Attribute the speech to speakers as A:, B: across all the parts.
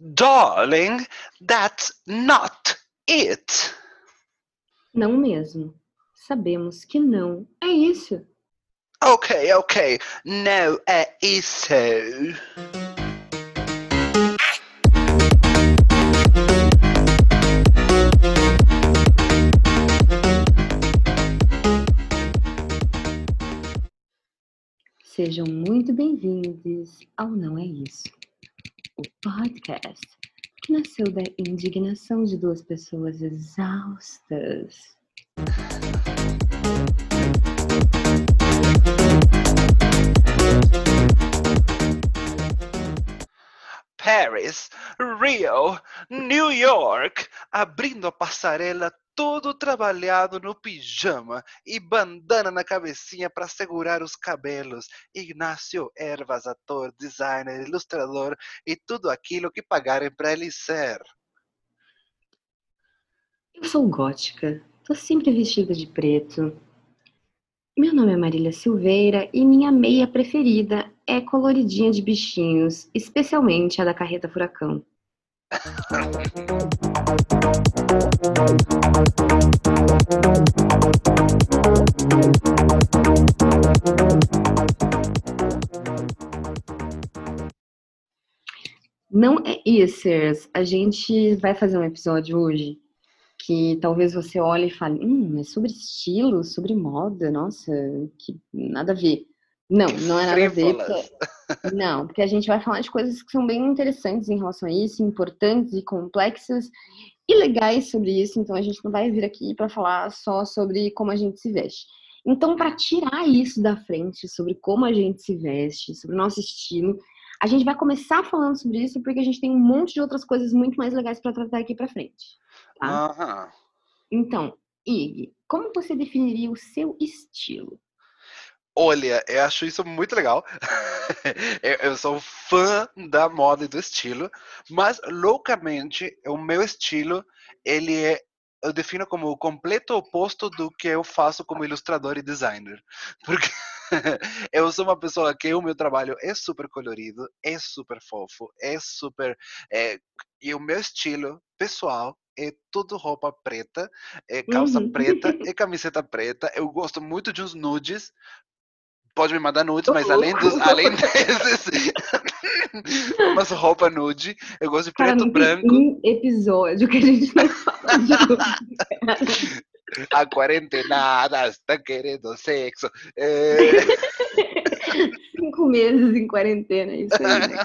A: Darling, that's not it.
B: Não mesmo. Sabemos que não é isso.
A: Ok, ok. Não é isso.
B: Sejam muito bem-vindos ao Não É Isso, o podcast que nasceu da indignação de duas pessoas exaustas.
A: Paris, Rio, New York, abrindo a passarela todo trabalhado no pijama e bandana na cabecinha para segurar os cabelos. Ignacio Ervas, ator, designer, ilustrador e tudo aquilo que pagarem para ele ser.
B: Eu sou gótica, tô sempre vestida de preto. Meu nome é Marília Silveira e minha meia preferida é coloridinha de bichinhos, especialmente a da carreta furacão. Não é isso, a gente vai fazer um episódio hoje que talvez você olhe e fale, hum, é sobre estilo, sobre moda, nossa, que nada a ver. Não, não é nada a ver. Porque, não, porque a gente vai falar de coisas que são bem interessantes em relação a isso, importantes e complexas e legais sobre isso. Então a gente não vai vir aqui para falar só sobre como a gente se veste. Então, para tirar isso da frente sobre como a gente se veste, sobre o nosso estilo, a gente vai começar falando sobre isso porque a gente tem um monte de outras coisas muito mais legais para tratar aqui para frente. Tá?
A: Aham.
B: Então, Ig, como você definiria o seu estilo?
A: Olha, eu acho isso muito legal. eu, eu sou fã da moda e do estilo, mas loucamente o meu estilo ele é eu defino como o completo oposto do que eu faço como ilustrador e designer. Porque eu sou uma pessoa que o meu trabalho é super colorido, é super fofo, é super. É, e o meu estilo pessoal é tudo roupa preta, é calça
B: Uhum.
A: preta e camiseta preta. Eu gosto muito de uns nudes. Pode me mandar nudes, mas além dos, além desses, umas roupa nude. Eu gosto de
B: Cara,
A: preto,
B: tem
A: branco.
B: um episódio que a gente não fala de tudo.
A: A quarentenada está querendo sexo. É...
B: Cinco meses em quarentena, isso aí. né?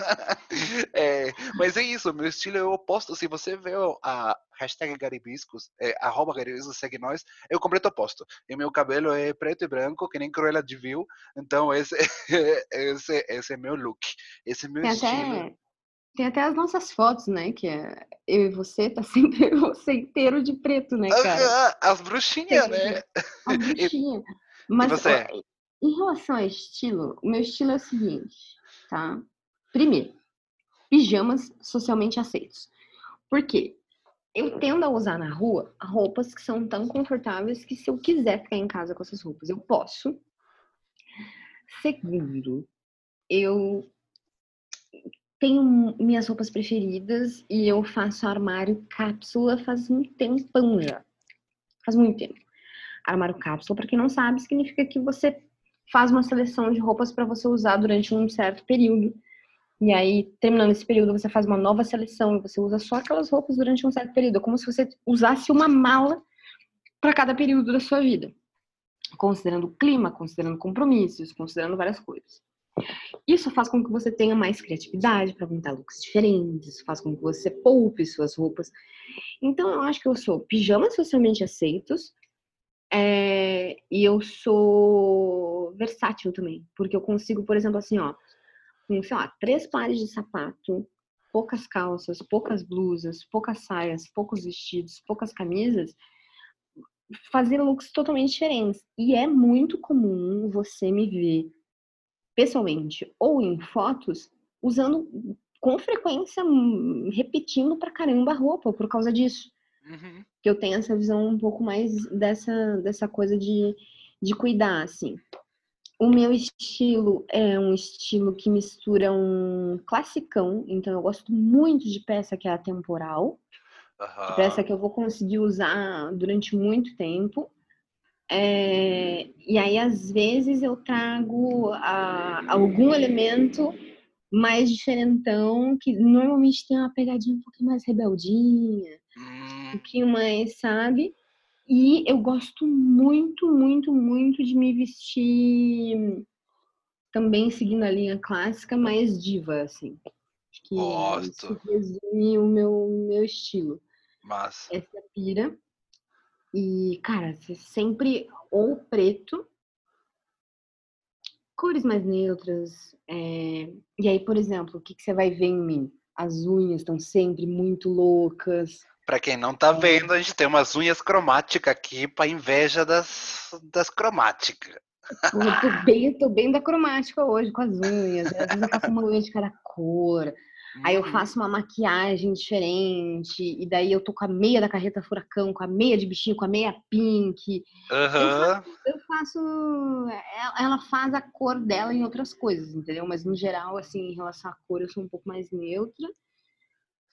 A: É, mas é isso, meu estilo é o oposto. Se você vê a hashtag Garibiscos, é, arroba Garibiscos, segue nós, é o completo oposto. E meu cabelo é preto e branco, que nem Cruella de Vil. Então esse, esse, esse é meu look. Esse é meu
B: Tem
A: estilo.
B: até, tem até as nossas fotos, né? Que é eu e você, tá sempre você inteiro de preto, né, cara?
A: As bruxinhas, né?
B: A bruxinha. Mas
A: você?
B: em relação ao estilo, o meu estilo é o seguinte, tá? Primeiro, pijamas socialmente aceitos. Por quê? Eu tendo a usar na rua roupas que são tão confortáveis que se eu quiser ficar em casa com essas roupas, eu posso. Segundo, eu tenho minhas roupas preferidas e eu faço armário cápsula faz um tempão já. Faz muito tempo. Armário cápsula, para quem não sabe, significa que você faz uma seleção de roupas para você usar durante um certo período. E aí, terminando esse período, você faz uma nova seleção e você usa só aquelas roupas durante um certo período. É como se você usasse uma mala para cada período da sua vida. Considerando o clima, considerando compromissos, considerando várias coisas. Isso faz com que você tenha mais criatividade para montar looks diferentes, isso faz com que você poupe suas roupas. Então, eu acho que eu sou pijamas socialmente aceitos, é, e eu sou versátil também, porque eu consigo, por exemplo, assim, ó, com, sei lá, três pares de sapato, poucas calças, poucas blusas, poucas saias, poucos vestidos, poucas camisas, fazer looks totalmente diferentes. E é muito comum você me ver pessoalmente ou em fotos usando com frequência hum, repetindo pra caramba a roupa por causa disso.
A: Uhum.
B: Que eu tenho essa visão um pouco mais dessa, dessa coisa de, de cuidar, assim. O meu estilo é um estilo que mistura um classicão, então eu gosto muito de peça que é atemporal, de peça que eu vou conseguir usar durante muito tempo. É, e aí, às vezes, eu trago a, algum elemento mais diferentão, que normalmente tem uma pegadinha um pouquinho mais rebeldinha, um
A: Hum,
B: pouquinho mais, sabe? E eu gosto muito, muito, muito de me vestir também seguindo a linha clássica, mais diva, assim. Acho que
A: Gosto.
B: isso resume o meu, meu estilo.
A: mas.
B: Essa é pira. E, cara, você sempre ou preto, cores mais neutras. é, E aí, por exemplo, o que, que você vai ver em mim? As unhas estão sempre muito loucas.
A: Pra quem não tá vendo, a gente tem umas unhas cromáticas aqui pra inveja das, das cromáticas.
B: Eu tô bem, eu tô bem da cromática hoje com as unhas. Às vezes eu faço uma unha de cada cor. Aí eu
A: Uhum.
B: faço uma maquiagem diferente. E daí eu tô com a meia da carreta furacão, com a meia de bichinho, com a meia pink.
A: Aham.
B: Eu faço. ela- Ela faz a cor dela em outras coisas, entendeu? Mas no geral, assim, em relação à cor, eu sou um pouco mais neutra.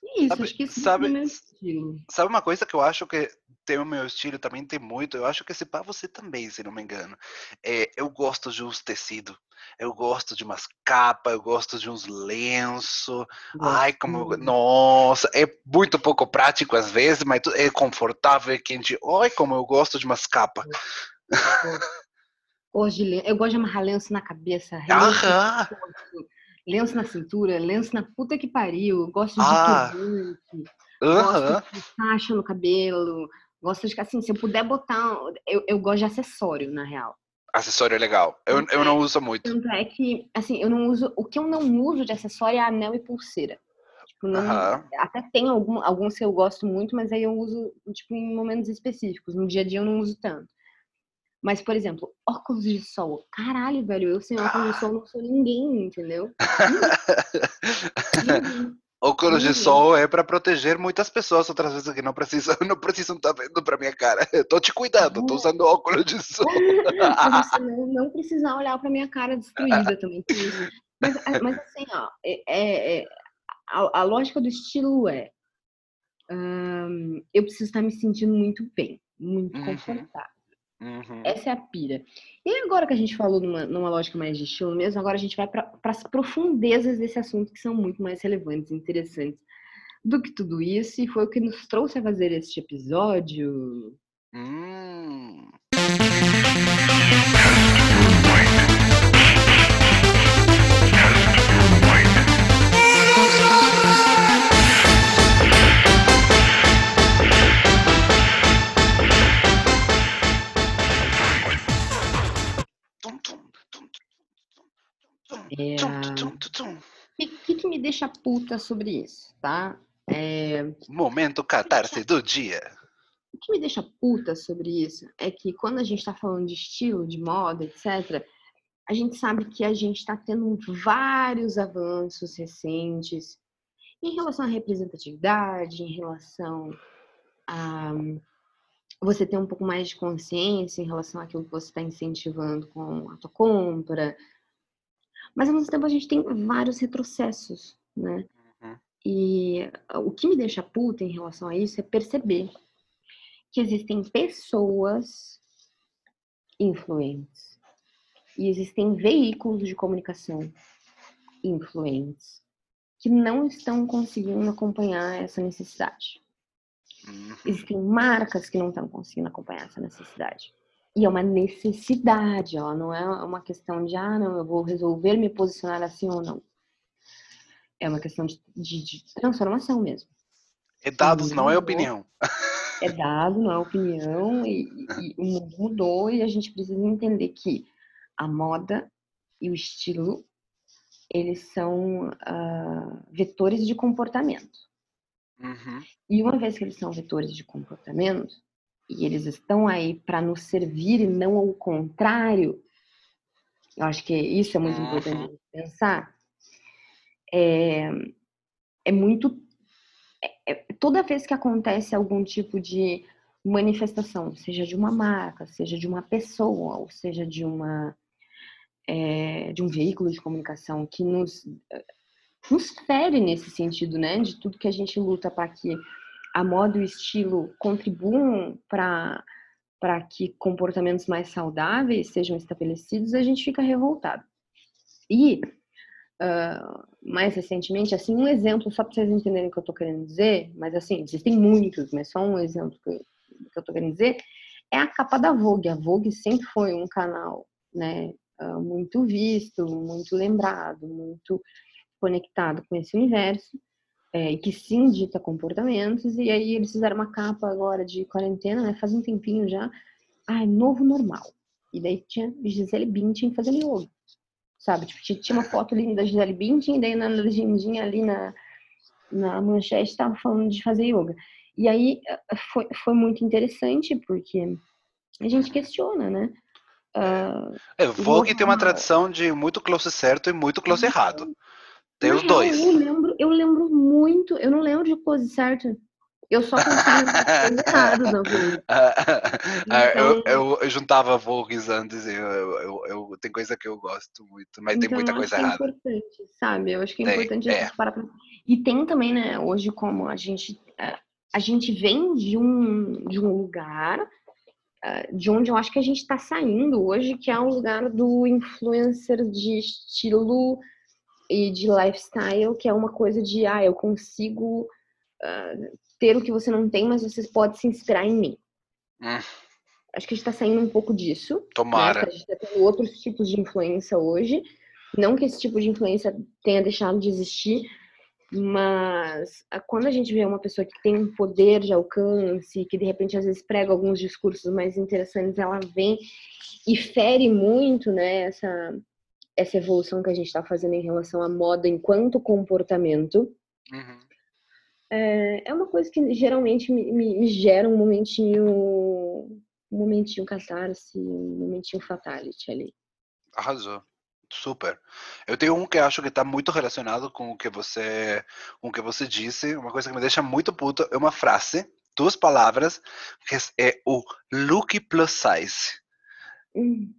B: E isso,
A: Sabe-
B: acho que esse
A: sabe-
B: é o meu estilo.
A: Sabe uma coisa que eu acho que tem o meu estilo também tem muito? Eu acho que esse pá você também, se não me engano. É, eu gosto de uns tecidos. Eu gosto de umas capas, eu gosto de uns lenços. Ai, como. Nossa, é muito pouco prático às vezes, mas é confortável, é quente. Ai, como eu gosto de umas capas.
B: Len- Eu gosto de amarrar lenço na cabeça, lenço,
A: Aham!
B: lenço na cintura, lenço na puta que pariu. Gosto de
A: Ah.
B: turbante,
A: Aham!
B: gosto de faixa no cabelo. Gosto de, assim, se eu puder botar. Eu, eu gosto de acessório, na real.
A: Acessório é legal. Eu, eu não uso muito.
B: Tanto é que, assim, eu não uso. O que eu não uso de acessório é anel e pulseira. Tipo, não, até tem algum, alguns que eu gosto muito, mas aí eu uso, tipo, em momentos específicos. No dia a dia eu não uso tanto. Mas, por exemplo, óculos de sol. Caralho, velho, eu sem óculos de sol não sou ninguém, entendeu? Ninguém.
A: Óculos de
B: Uhum.
A: sol é para proteger muitas pessoas, outras vezes que não precisam, não precisam estar vendo para minha cara. Eu tô te cuidando, tô
B: É.
A: usando óculos de sol.
B: você não, não precisar olhar pra minha cara destruída também. Mas, a- mas assim, ó, é, é- é- a, a lógica do estilo é hum, eu preciso estar me sentindo muito bem, muito
A: Uhum.
B: confortável.
A: Uhum.
B: Essa é a pira. E agora que a gente falou numa, numa lógica mais de estilo mesmo, agora a gente vai para as profundezas desse assunto que são muito mais relevantes e interessantes do que tudo isso, e foi o que nos trouxe a fazer este episódio.
A: Hum.
B: É. O que, que, me deixa puta sobre isso, tá? É,
A: Momento catarse do dia.
B: o que me deixa puta sobre isso é que quando a gente tá falando de estilo, de moda, etc., a gente sabe que a gente tá tendo vários avanços recentes em relação à representatividade, em relação a você ter um pouco mais de consciência em relação àquilo que você está incentivando com a tua compra. Mas ao mesmo tempo a gente tem vários retrocessos, né?
A: Uhum.
B: E o que me deixa puta em relação a isso é perceber que existem pessoas influentes e existem veículos de comunicação influentes que não estão conseguindo acompanhar essa necessidade.
A: Uhum.
B: Existem marcas que não estão conseguindo acompanhar essa necessidade. E é uma necessidade, ó, não é uma questão de, ah, não, eu vou resolver me posicionar assim ou não. É uma questão de, de, de transformação mesmo.
A: E dados não é opinião.
B: É dado, não é opinião, e, e- o mundo mudou e a gente precisa entender que a moda e o estilo, eles são ah, vetores de comportamento.
A: Uhum.
B: E uma vez que eles são vetores de comportamento, e eles estão aí para nos servir e não ao contrário, eu acho que isso é muito importante pensar. é, é muito. É, é, toda vez que acontece algum tipo de manifestação, seja de uma marca, seja de uma pessoa, ou seja de uma é, de um veículo de comunicação que nos nos fere nesse sentido, né? De tudo que a gente luta para que a moda e o estilo contribuam para para que comportamentos mais saudáveis sejam estabelecidos, a gente fica revoltado. E uh, mais recentemente, assim, um exemplo, só para vocês entenderem o que eu estou querendo dizer, mas assim, existem muitos, mas só um exemplo que, que eu estou querendo dizer, é a capa da Vogue. A Vogue sempre foi um canal, né, uh, muito visto, muito lembrado, muito conectado com esse universo, é, que sim dita comportamentos, e aí eles fizeram uma capa agora de quarentena, né, faz um tempinho já, ai, novo normal. E daí tinha Gisele Bündchen fazendo yoga sabe? Tipo, tinha uma foto ali da Gisele Bündchen, daí na legendinha ali na, na manchete estava falando de fazer yoga. E aí eh, foi, foi muito interessante, porque a gente questiona, né?
A: Uh, é, Vogue tem uma tradição de muito close certo e muito close errado. Tem os dois.
B: Eu lembro, eu lembro muito, eu não lembro de close certo. Eu só consigo errado
A: ah, eu, eu, eu, juntava Vogues antes, eu, eu, eu, tem coisa que eu gosto muito, mas então, tem muita coisa errada.
B: É importante, sabe? Eu acho que é tem, importante é. parar pra... E tem também, né, hoje como a gente é, a gente vem de um de um lugar é, de onde eu acho que a gente está saindo hoje, que é o lugar do influencer de estilo e de lifestyle, que é uma coisa de ah, eu consigo uh, ter o que você não tem, mas você pode se inspirar em mim. Hum. Acho que a gente está saindo um pouco disso. Né?
A: Tomara.
B: Né? A gente tá outros tipos de influência hoje. Não que esse tipo de influência tenha deixado de existir, mas quando a gente vê uma pessoa que tem um poder de alcance, que de repente às vezes prega alguns discursos mais interessantes, ela vem e fere muito né, essa, essa evolução que a gente está fazendo em relação à moda enquanto comportamento. Uhum é, é uma coisa que geralmente me, me, me gera um momentinho, um momentinho catarse, um momentinho fatality ali.
A: Arrasou. Super. Eu tenho um que acho que está muito relacionado com o que você, com o que você disse. Uma coisa que me deixa muito puto é uma frase, duas palavras, que é o look plus size. Hum.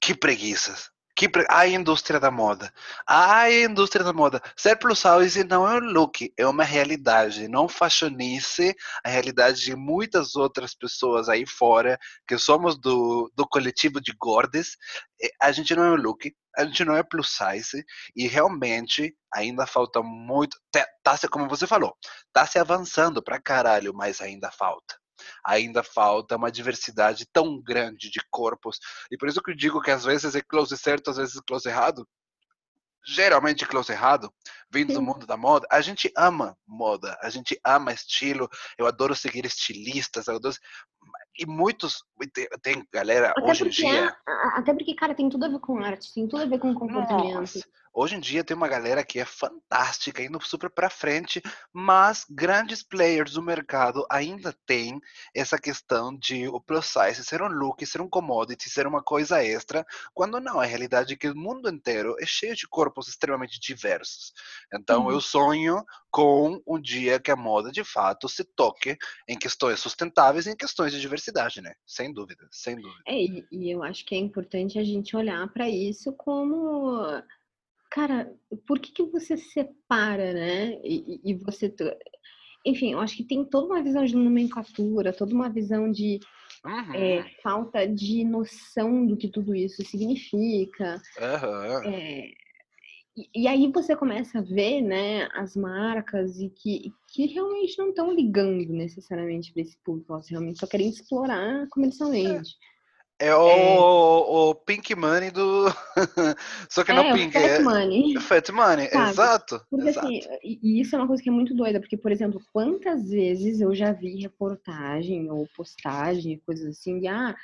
A: Que preguiças. Que a indústria da moda. A indústria da moda. Ser plus size não é um look, é uma realidade. Não fashionice a realidade de muitas outras pessoas aí fora, que somos do, do coletivo de gordes. A gente não é um look, a gente não é plus size e realmente ainda falta muito. Tá, tá como você falou, tá se avançando pra caralho, mas ainda falta ainda falta uma diversidade tão grande de corpos. E por isso que eu digo que às vezes é close certo, às vezes é close errado. Geralmente close errado, vindo do mundo da moda. A gente ama moda, a gente ama estilo. Eu adoro seguir estilistas, eu adoro e muitos tem, tem galera até hoje em dia é,
B: até porque cara tem tudo a ver com arte tem tudo a ver com comportamento Nossa.
A: Hoje em dia tem uma galera que é fantástica, indo super para frente, mas grandes players do mercado ainda têm essa questão de o plus size ser um look, ser um commodity, ser uma coisa extra, quando não, a realidade é que o mundo inteiro é cheio de corpos extremamente diversos. Então uhum. eu sonho com um dia que a moda de fato se toque em questões sustentáveis e em questões de diversidade, né? Sem dúvida, sem dúvida.
B: É, e eu acho que é importante a gente olhar para isso como cara, por que, que você separa, né? E, e você. Enfim, eu acho que tem toda uma visão de nomenclatura, toda uma visão de uhum. é, falta de noção do que tudo isso significa. Uhum. É, e, e, aí você começa a ver, né, as marcas e que, que realmente não estão ligando necessariamente para esse público, elas realmente só querem explorar comercialmente. É.
A: É o, é. o Pink Money do. Só que é, não Pink.
B: Fat é Money.
A: Fat Money, Sabe? exato.
B: Porque
A: exato.
B: assim, e isso é uma coisa que é muito doida, porque, por exemplo, quantas vezes eu já vi reportagem ou postagem, coisas assim, de ah,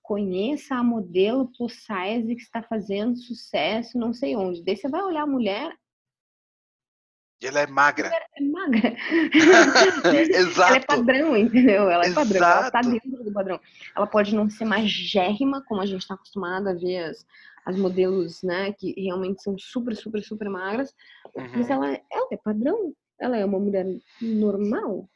B: conheça a modelo plus size que está fazendo sucesso, não sei onde. Daí você vai olhar a mulher,
A: e ela é magra.
B: É magra.
A: Exato.
B: Ela é padrão, entendeu? Ela é Exato. padrão. Ela tá dentro do padrão. Ela pode não ser magérrima, como a gente está acostumado a ver as, as modelos, né? Que realmente são super, super, super magras. Uhum. Mas ela, ela é padrão. ela é uma mulher normal,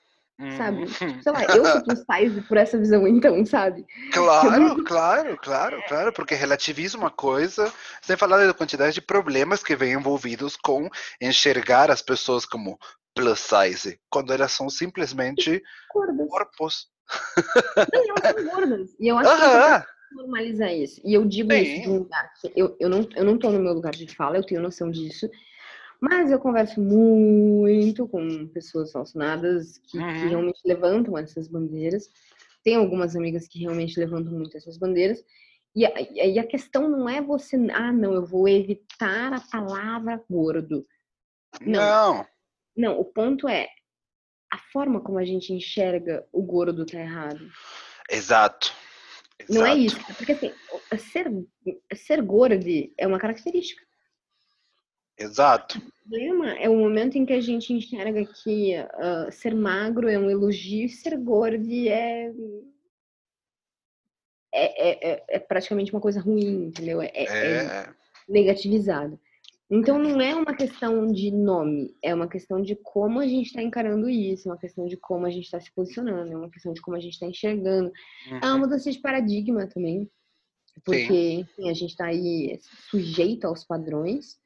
B: sabe?
A: Uhum.
B: Sei lá, eu sou plus size por essa visão, então, sabe?
A: Claro, claro, claro, claro, porque relativiza uma coisa, sem falar da quantidade de problemas que vem envolvidos com enxergar as pessoas como plus size, quando elas são simplesmente
B: Gordas.
A: corpos.
B: Não, elas são gordas. E eu acho que é
A: Aham,
B: importante normalizar isso. E eu digo isso de um lugar que eu, eu, não, eu não tô no meu lugar de fala, eu tenho noção disso. Mas eu converso muito com pessoas relacionadas que, que realmente levantam essas bandeiras. Tem algumas amigas que realmente levantam muito essas bandeiras. E a, e a questão não é você, ah, não, eu vou evitar a palavra gordo. Não.
A: não,
B: Não, o ponto é a forma como a gente enxerga o gordo tá errado.
A: exato.
B: Não é
A: exato.
B: isso. Porque assim, ser, ser gordo é uma característica.
A: Exato.
B: O problema é o momento em que a gente enxerga que ah, ser magro é um elogio e ser gordo é. É, é, é- é praticamente uma coisa ruim, entendeu? É, é- é
A: É,
B: negativizado. Então não é uma questão de nome, é uma questão de como a gente está encarando isso, é uma questão de como a gente está se posicionando, é uma questão de como a gente está enxergando. É uma
A: uhum,
B: mudança de paradigma também, porque enfim, a gente está aí sujeito aos padrões,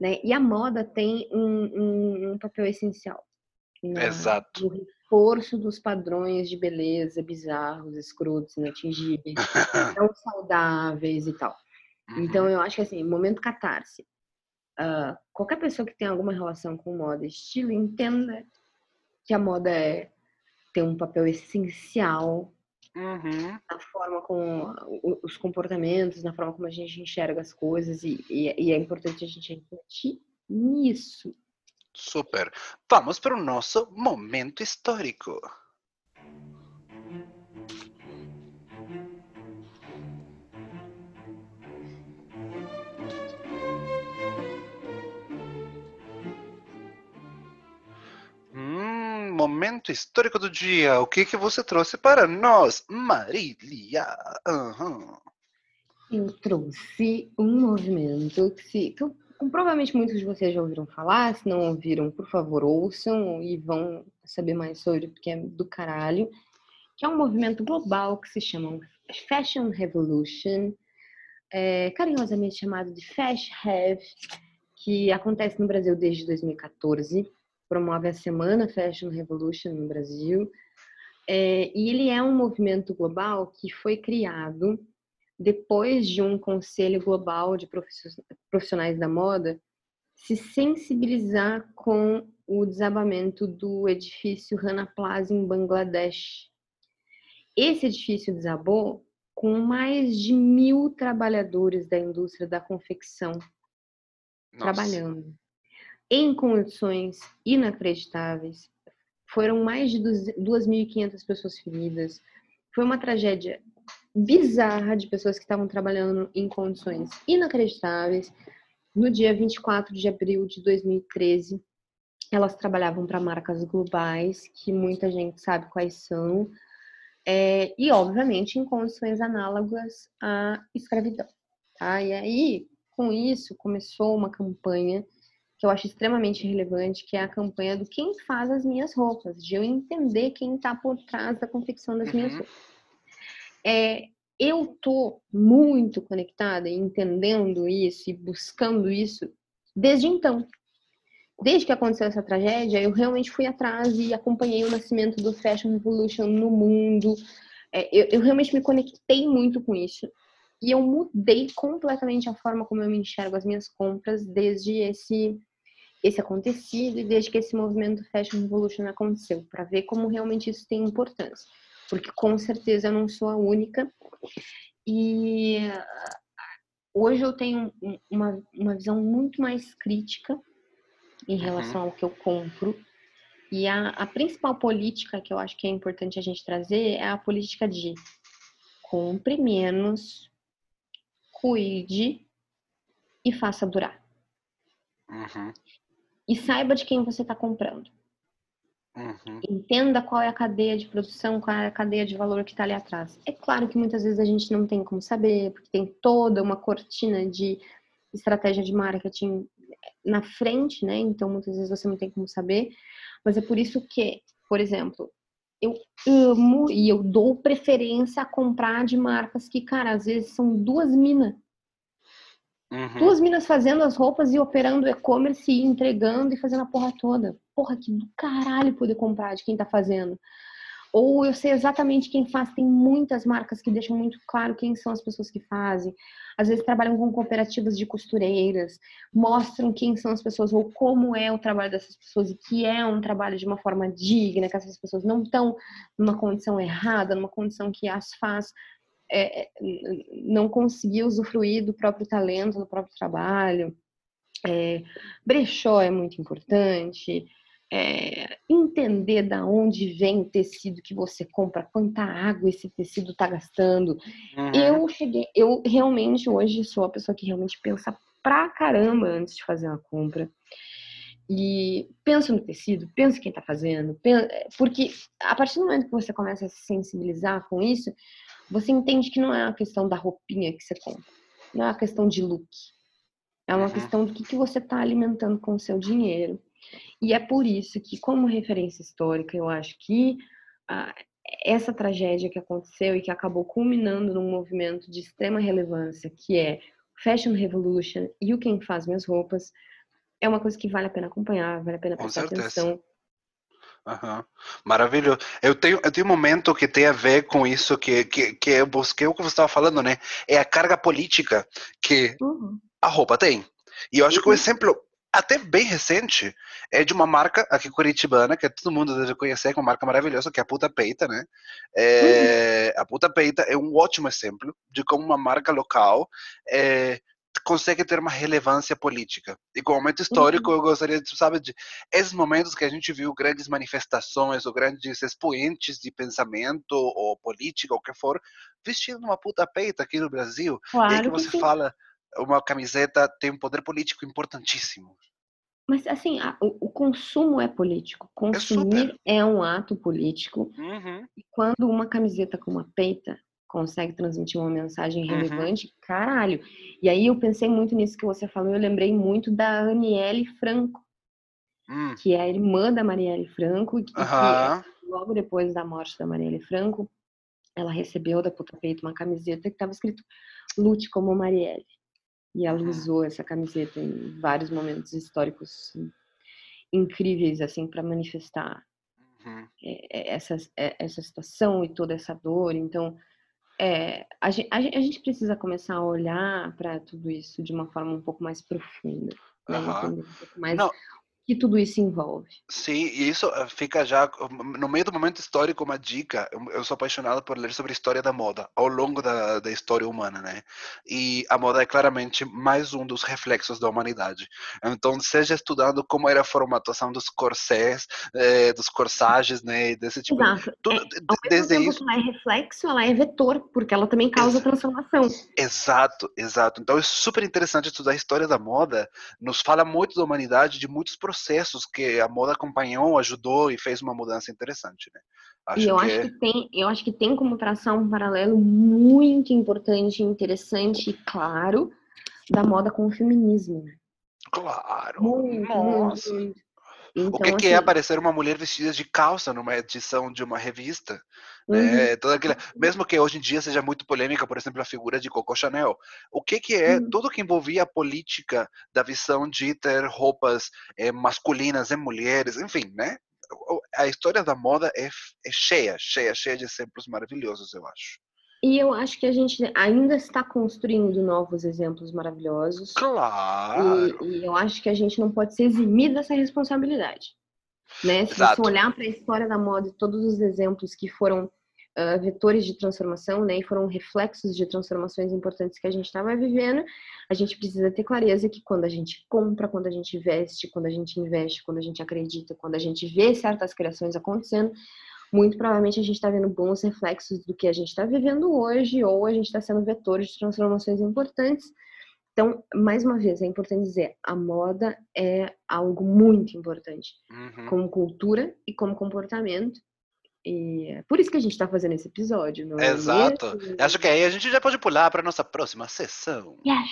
B: né? E a moda tem um, um- um papel essencial na-
A: exato.
B: no reforço dos padrões de beleza bizarros, escrotos, inatingíveis, não saudáveis e tal. Então
A: Uhum,
B: eu acho que assim, momento catarse. ah, qualquer pessoa que tenha alguma relação com moda e estilo entenda que a moda é, tem um papel essencial
A: uhum.
B: na forma como o- os comportamentos, na forma como a gente enxerga as coisas e, e- e é importante a gente refletir nisso.
A: Super. Vamos para o nosso momento histórico. Momento histórico do dia. O que que você trouxe para nós, Marília? Aham.
B: Eu trouxe um movimento que, se, que eu- provavelmente muitos de vocês já ouviram falar, se não ouviram, por favor, ouçam e vão saber mais sobre, porque é do caralho, que é um movimento global que se chama Fashion Revolution, é, carinhosamente chamado de Fashion Have, que acontece no Brasil desde 2014, promove a Semana Fashion Revolution no Brasil, é, e ele é um movimento global que foi criado depois de um conselho global de profissio- profissionais da moda se sensibilizar com o desabamento do edifício Rana Plaza em Bangladesh. Esse edifício desabou com mais de mil trabalhadores da indústria da confecção
A: Nossa.
B: trabalhando em condições inacreditáveis. Foram mais de 2.500 pessoas feridas. Foi uma tragédia bizarra de pessoas que estavam trabalhando em condições inacreditáveis. No dia 24 de abril de 2013, elas trabalhavam para marcas globais, que muita gente sabe quais são, é, e obviamente em condições análogas à escravidão. Tá? E aí, com isso, começou uma campanha que eu acho extremamente relevante, que é a campanha do quem faz as minhas roupas, de eu entender quem está por trás da confecção das minhas
A: Uhum.
B: roupas. É, eu tô muito conectada e entendendo isso e buscando isso desde então. Desde que aconteceu essa tragédia, eu realmente fui atrás e acompanhei o nascimento do Fashion Revolution no mundo. É, eu, eu realmente me conectei muito com isso. E eu mudei completamente a forma como eu me enxergo as minhas compras desde esse esse acontecido e desde que esse movimento Fashion Revolution aconteceu, para ver como realmente isso tem importância. Porque com certeza eu não sou a única. E ah, hoje eu tenho um- uma, uma visão muito mais crítica em relação ao que eu compro. E a, a principal política que eu acho que é importante a gente trazer é a política de compre menos, cuide e faça durar.
A: Uhum,
B: E saiba de quem você está comprando.
A: uhum,
B: Entenda qual é a cadeia de produção, qual é a cadeia de valor que está ali atrás. É claro que muitas vezes a gente não tem como saber, porque tem toda uma cortina de estratégia de marketing na frente, né? Então muitas vezes você não tem como saber. Mas é por isso que, por exemplo, eu amo e eu dou preferência a comprar de marcas que, cara, às vezes são duas minas.
A: Uhum.
B: Duas minas fazendo as roupas e operando e-commerce e entregando e fazendo a porra toda. Porra, que do caralho poder comprar de quem tá fazendo. Ou eu sei exatamente quem faz, tem muitas marcas que deixam muito claro quem são as pessoas que fazem. Às vezes trabalham com cooperativas de costureiras, mostram quem são as pessoas ou como é o trabalho dessas pessoas e que é um trabalho de uma forma digna, que essas pessoas não estão numa condição errada, numa condição que as faz é, não conseguir usufruir do próprio talento, do próprio trabalho. É, brechó é muito importante é, entender da onde vem o tecido que você compra, quanta água esse tecido está gastando. Uhum. Eu cheguei, eu realmente hoje sou a pessoa que realmente pensa pra caramba antes de fazer uma compra. E pensa no tecido, pensa quem está fazendo, pensa, porque a partir do momento que você começa a se sensibilizar com isso, você entende que não é uma questão da roupinha que você compra, não é uma questão de look, é uma uhum. questão do que, que você está alimentando com o seu dinheiro e é por isso que, como referência histórica, eu acho que ah, essa tragédia que aconteceu e que acabou culminando num movimento de extrema relevância, que é Fashion Revolution e o Quem Faz Minhas Roupas, é uma coisa que vale a pena acompanhar, vale a pena prestar atenção.
A: Uhum. Maravilhoso. Eu tenho, eu tenho um momento que tem a ver com isso que, que, que eu busquei o que você estava falando, né? É a carga política que uhum. a roupa tem. E eu acho uhum. que o exemplo até bem recente, é de uma marca aqui curitibana, que todo mundo deve conhecer, que é uma marca maravilhosa, que é a Puta Peita, né? É, uhum. A Puta Peita é um ótimo exemplo de como uma marca local é, consegue ter uma relevância política. E como momento histórico, uhum. eu gostaria de, sabe, de esses momentos que a gente viu grandes manifestações ou grandes expoentes de pensamento ou política, ou o que for, vestindo uma puta peita aqui no Brasil. Claro e aí que você que fala uma camiseta tem um poder político importantíssimo.
B: Mas assim, a, o, o, consumo é político. É Consumir é, é um ato político.
A: Uhum.
B: E quando uma camiseta com uma peita consegue transmitir uma mensagem uhum. relevante, uhum. caralho. E aí eu pensei muito nisso que você falou, eu lembrei muito da Aniele Franco,
A: uhum.
B: que é a irmã da Marielle Franco, e que logo depois da morte da Marielle Franco, ela recebeu da Puta Peito uma camiseta que estava escrito Lute como Marielle. E ela usou essa camiseta em vários momentos históricos incríveis, assim, para manifestar
A: uhum.
B: essa, essa situação e toda essa dor. Então, é, a, gente, a, gente, precisa começar a olhar para tudo isso de uma forma um pouco mais profunda. Né?
A: Uhum.
B: Um pouco mais Não, que tudo isso envolve.
A: Sim, e isso eh, fica já no meio do momento histórico uma dica. Eu sou apaixonado por ler sobre a história da moda ao longo da, da história humana, né? E a moda é claramente mais um dos reflexos da humanidade. Então, seja estudando como era a formatação dos corsés, eh, dos corsages, né? Desse tipo.
B: Exato. Tudo, é, desde isso. ela é reflexo, ela é vetor, porque ela também causa Ex transformação.
A: Exato, exato. Então, é super interessante estudar a história da moda. Nos fala muito da humanidade, de muitos processos processos que a moda acompanhou, ajudou e fez uma mudança interessante, né?
B: Acho e eu que... acho que tem, eu acho que tem como traçar um paralelo muito importante, interessante e claro da moda com o feminismo. Né?
A: Claro. Muito, Nossa. Muito, então, o que, assim, que, é assim aparecer uma mulher vestida de calça numa edição de uma revista? Uhum. Né? Toda aquela, mesmo que hoje em dia seja muito polêmica, por exemplo, a figura de Coco Chanel. O que, que é uhum. tudo que envolvia a política da visão de ter roupas é, masculinas em mulheres, enfim, né? A história da moda é, é cheia, cheia, cheia de exemplos maravilhosos, eu acho.
B: E eu acho que a gente ainda está construindo novos exemplos maravilhosos.
A: Claro!
B: E, e eu acho que a gente não pode se eximir dessa responsabilidade. Né? Se Exato. você olhar para a história da moda e todos os exemplos que foram uh, vetores de transformação, né, e foram reflexos de transformações importantes que a gente estava vivendo, a gente precisa ter clareza que quando a gente compra, quando a gente veste, quando a gente investe, quando a gente acredita, quando a gente vê certas criações acontecendo, muito provavelmente a gente está vendo bons reflexos do que a gente está vivendo hoje, ou a gente está sendo vetor de transformações importantes. Então, mais uma vez, é importante dizer, a moda é algo muito importante,
A: uhum.
B: como cultura e como comportamento. E é por isso que a gente está fazendo esse episódio, não
A: é? Exato. Mesmo? Acho que aí a gente já pode pular para nossa próxima sessão.
B: Yes.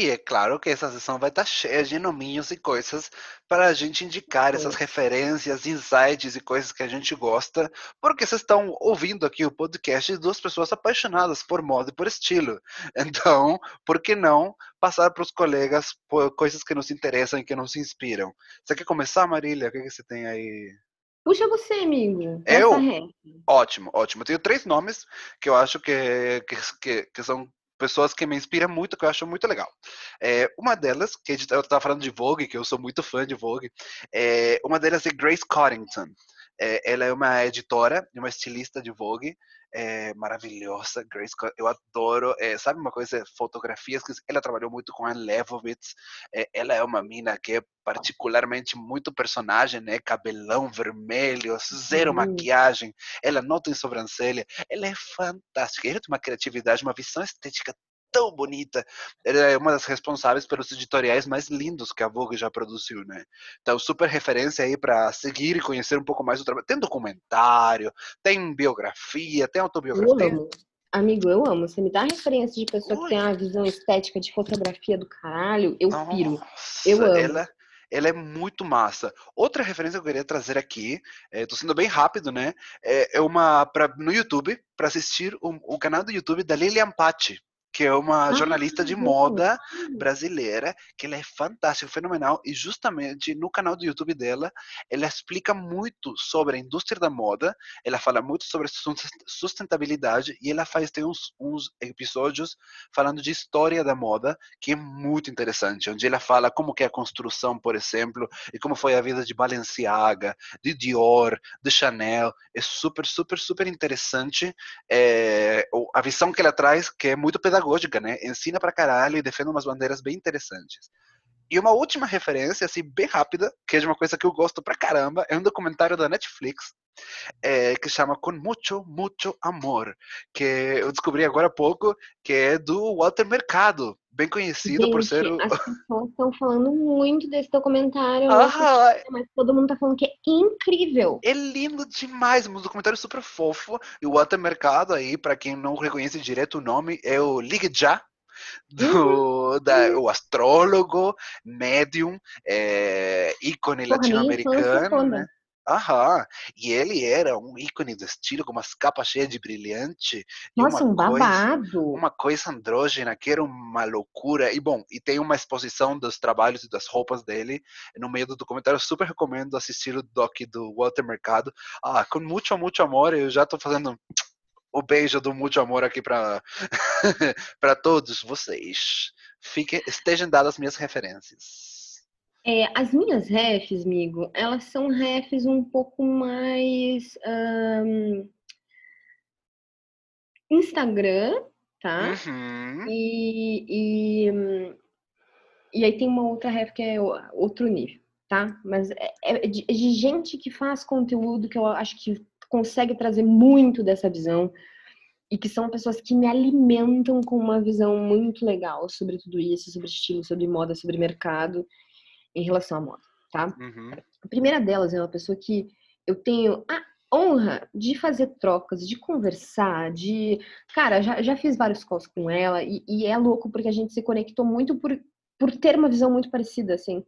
A: E é claro que essa sessão vai estar cheia de nominhos e coisas para a gente indicar essas referências, insights e coisas que a gente gosta, porque vocês estão ouvindo aqui o podcast de duas pessoas apaixonadas por moda e por estilo. Então, por que não passar para os colegas coisas que nos interessam e que nos inspiram? Você quer começar, Marília? O que, que você tem aí?
B: Puxa você, amigo.
A: Eu? Ótimo, ótimo. Eu tenho três nomes que eu acho que, que, que são pessoas que me inspiram muito, que eu acho muito legal. É, uma delas, que eu estava falando de Vogue, que eu sou muito fã de Vogue, é, uma delas é Grace Coddington. É, ela é uma editora, uma estilista de Vogue, é, maravilhosa, Grace. Eu adoro, é, sabe uma coisa, fotografias que ela trabalhou muito com Anne Leibovitz. É, ela é uma mina que é particularmente muito personagem, né? Cabelão vermelho, zero uhum. maquiagem. Ela não tem sobrancelha. Ela é fantástica. Ela tem uma criatividade, uma visão estética tão bonita. Ela é uma das responsáveis pelos editoriais mais lindos que a Vogue já produziu, né? Então, super referência aí para seguir e conhecer um pouco mais do trabalho. Tem documentário, tem biografia, tem autobiografia.
B: Eu amo. Amigo, eu amo. Você me dá referência de pessoa Oi. que tem uma visão estética de fotografia do caralho, eu Nossa, piro. Eu amo.
A: Ela, ela é muito massa. Outra referência que eu queria trazer aqui, estou é, sendo bem rápido, né? É, é uma pra, no YouTube para assistir o, o, canal do YouTube da Lilian Patti que é uma jornalista de moda brasileira, que ela é fantástica, fenomenal, e justamente no canal do YouTube dela, ela explica muito sobre a indústria da moda, ela fala muito sobre sustentabilidade, e ela faz tem uns, uns episódios falando de história da moda, que é muito interessante, onde ela fala como que é a construção, por exemplo, e como foi a vida de Balenciaga, de Dior, de Chanel, é super, super, super interessante é, a visão que ela traz, que é muito pedagógica, pedagógica, né? Ensina pra caralho e defende umas bandeiras bem interessantes. E uma última referência, assim, bem rápida, que é de uma coisa que eu gosto pra caramba, é um documentário da Netflix, é, que chama Com Mucho, Mucho Amor, que eu descobri agora há pouco, que é do Walter Mercado, bem conhecido
B: Gente,
A: por ser
B: o... As pessoas estão falando muito desse documentário, ah, mas todo mundo tá falando que é incrível.
A: É lindo demais, um documentário super fofo, e o Walter Mercado aí, para quem não reconhece direto o nome, é o Ligue Já, do uhum. da, o astrólogo, médium, é, ícone latino-americano, né? Aham. E ele era um ícone do estilo, com umas capas cheias de brilhante.
B: Nossa, um babado.
A: Coisa, uma coisa andrógena que era uma loucura. E bom, e tem uma exposição dos trabalhos e das roupas dele no meio do documentário. Super recomendo assistir o doc do Walter Mercado. Ah, com muito, muito amor. Eu já estou fazendo o beijo do muito amor aqui para para todos vocês. Fiquem, estejam dadas minhas referências.
B: É, as minhas refs, amigo, elas são refs um pouco mais um, Instagram, tá?
A: Uhum.
B: E, e, e aí tem uma outra ref que é outro nível, tá? Mas é, é de, é de gente que faz conteúdo que eu acho que consegue trazer muito dessa visão e que são pessoas que me alimentam com uma visão muito legal sobre tudo isso, sobre estilo, sobre moda, sobre mercado em relação à moda, tá?
A: Uhum.
B: A primeira delas é uma pessoa que eu tenho a honra de fazer trocas, de conversar, de. Cara, já, já fiz vários calls com ela e, e é louco porque a gente se conectou muito por, por ter uma visão muito parecida, assim.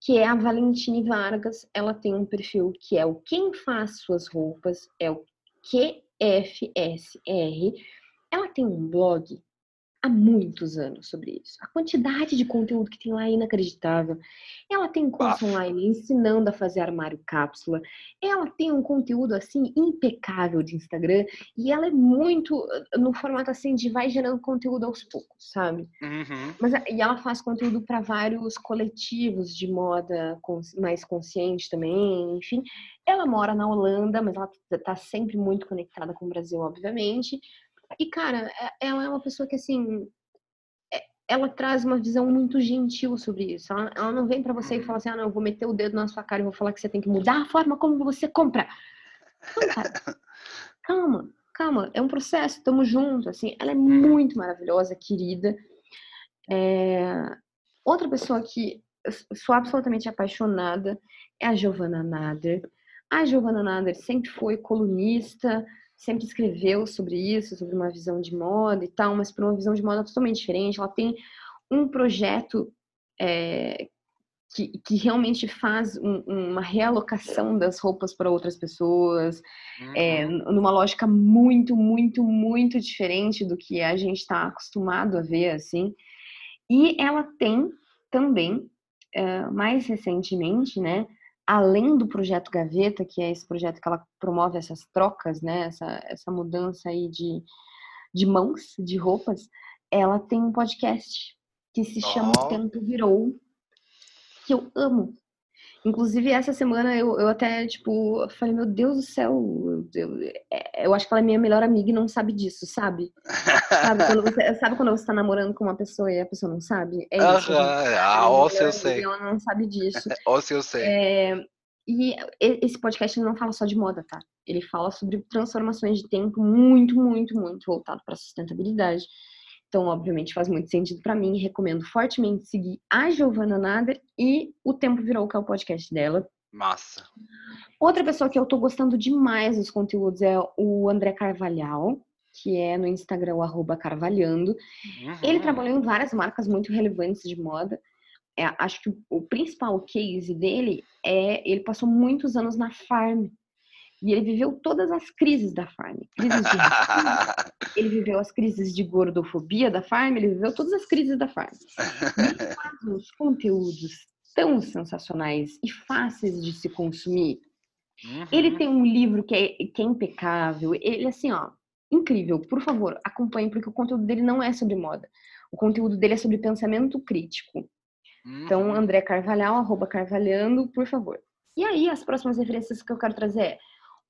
B: Que é a Valentine Vargas. Ela tem um perfil que é o Quem Faz Suas Roupas, é o QFSR. Ela tem um blog há muitos anos sobre isso. A quantidade de conteúdo que tem lá é inacreditável. Ela tem curso online ensinando a fazer armário cápsula. Ela tem um conteúdo assim impecável de Instagram e ela é muito uh, no formato assim de vai gerando conteúdo aos poucos, sabe?
A: Uhum.
B: Mas e ela faz conteúdo para vários coletivos de moda mais consciente também, enfim. Ela mora na Holanda, mas ela tá sempre muito conectada com o Brasil, obviamente. E, cara, é, ela é uma pessoa que, assim, é, ela traz uma visão muito gentil sobre isso. Ela, ela não vem para você e fala assim: ah, não, eu vou meter o dedo na sua cara e vou falar que você tem que mudar a forma como você compra. Não, cara. calma, calma. É um processo, estamos juntos. Assim, ela é muito maravilhosa, querida. É... Outra pessoa que sou absolutamente apaixonada é a Giovanna Nader. A Giovanna Nader sempre foi colunista sempre escreveu sobre isso, sobre uma visão de moda e tal, mas por uma visão de moda totalmente diferente. Ela tem um projeto é, que, que, realmente faz um, uma realocação das roupas para outras pessoas, é, uhum. é, numa lógica muito, muito, muito diferente do que a gente está acostumado a ver, assim. E ela tem também, é, mais recentemente, né, além do projeto Gaveta, que é esse projeto que ela promove essas trocas, né, essa, essa mudança aí de, de mãos, de roupas, ela tem um podcast que se chama oh. O Tempo Virou, que eu amo. Inclusive, essa semana eu, eu até, tipo, falei, meu Deus do céu, eu, eu, é, eu, acho que ela é minha melhor amiga e não sabe disso, sabe? sabe, quando você, sabe quando você tá namorando com uma pessoa e a pessoa não sabe? É isso.
A: Ah, ó, se eu sei.
B: Ela não sabe disso.
A: Ó, se eu sei.
B: É, e esse podcast não fala só de moda, tá? Ele fala sobre transformações de tempo muito, muito, muito voltado para sustentabilidade. Então, obviamente, faz muito sentido para mim. Recomendo fortemente seguir a Giovana Nader e O Tempo Virou, que é o podcast dela.
A: Massa.
B: Outra pessoa que eu tô gostando demais dos conteúdos é o André Carvalhal, que é no Instagram, o Carvalhando. Uhum. Ele trabalhou em várias marcas muito relevantes de moda. É, acho que o principal case dele é ele passou muitos anos na Farm, e ele viveu todas as crises da farm. Crises de racismo, ele viveu as crises de gordofobia da farm, ele viveu todas as crises da farm. E ele faz uns conteúdos tão sensacionais e fáceis de se consumir. Uhum. Ele tem um livro que é, que é impecável. Ele, assim, ó, incrível. Por favor, acompanhe, porque o conteúdo dele não é sobre moda. O conteúdo dele é sobre pensamento crítico. Então, uhum. Então, André Carvalhal, arroba Carvalhando, por favor. E aí, as próximas referências que eu quero trazer é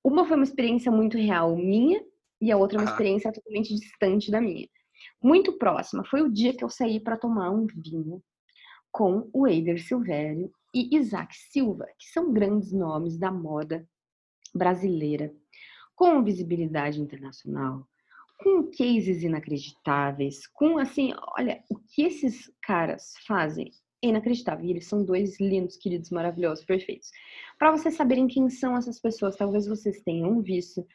B: uma foi uma experiência muito real minha e a outra uma experiência totalmente distante da minha. Muito próxima foi o dia que eu saí para tomar um vinho com o Eider Silvério e Isaac Silva, que são grandes nomes da moda brasileira, com visibilidade internacional, com cases inacreditáveis, com assim, olha, o que esses caras fazem é inacreditável. E eles são dois lindos, queridos, maravilhosos, perfeitos. Para vocês saberem quem são essas pessoas, talvez vocês tenham visto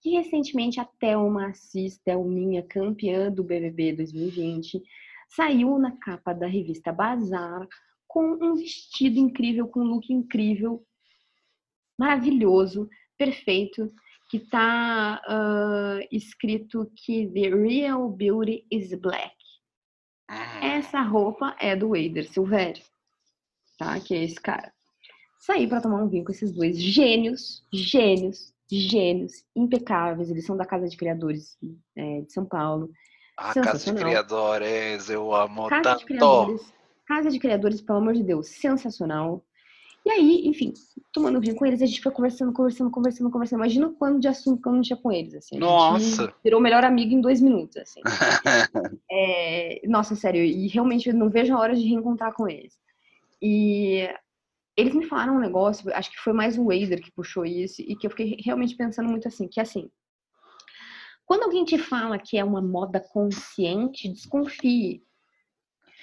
B: que recentemente a Thelma Assis, Thelminha, campeã do BBB 2020, saiu na capa da revista Bazar com um vestido incrível, com um look incrível, maravilhoso, perfeito, que está uh, escrito que The Real Beauty is Black. Ah. Essa roupa é do Wader Silvério, tá? Que é esse cara. Saí para tomar um vinho com esses dois gênios, gênios, gênios, impecáveis. Eles são da Casa de Criadores é, de São Paulo.
A: A Casa de Criadores, eu amo
B: Casa
A: tanto.
B: De Casa de Criadores, pelo amor de Deus, sensacional. E aí, enfim, tomando vinho com eles, a gente foi conversando, conversando, conversando, conversando. Imagina o quanto de assunto que eu não tinha com eles, assim.
A: Nossa!
B: Virou melhor amigo em dois minutos, assim. é, nossa, sério, e realmente eu não vejo a hora de reencontrar com eles. E eles me falaram um negócio, acho que foi mais o Wader que puxou isso, e que eu fiquei realmente pensando muito assim, que assim, quando alguém te fala que é uma moda consciente, desconfie.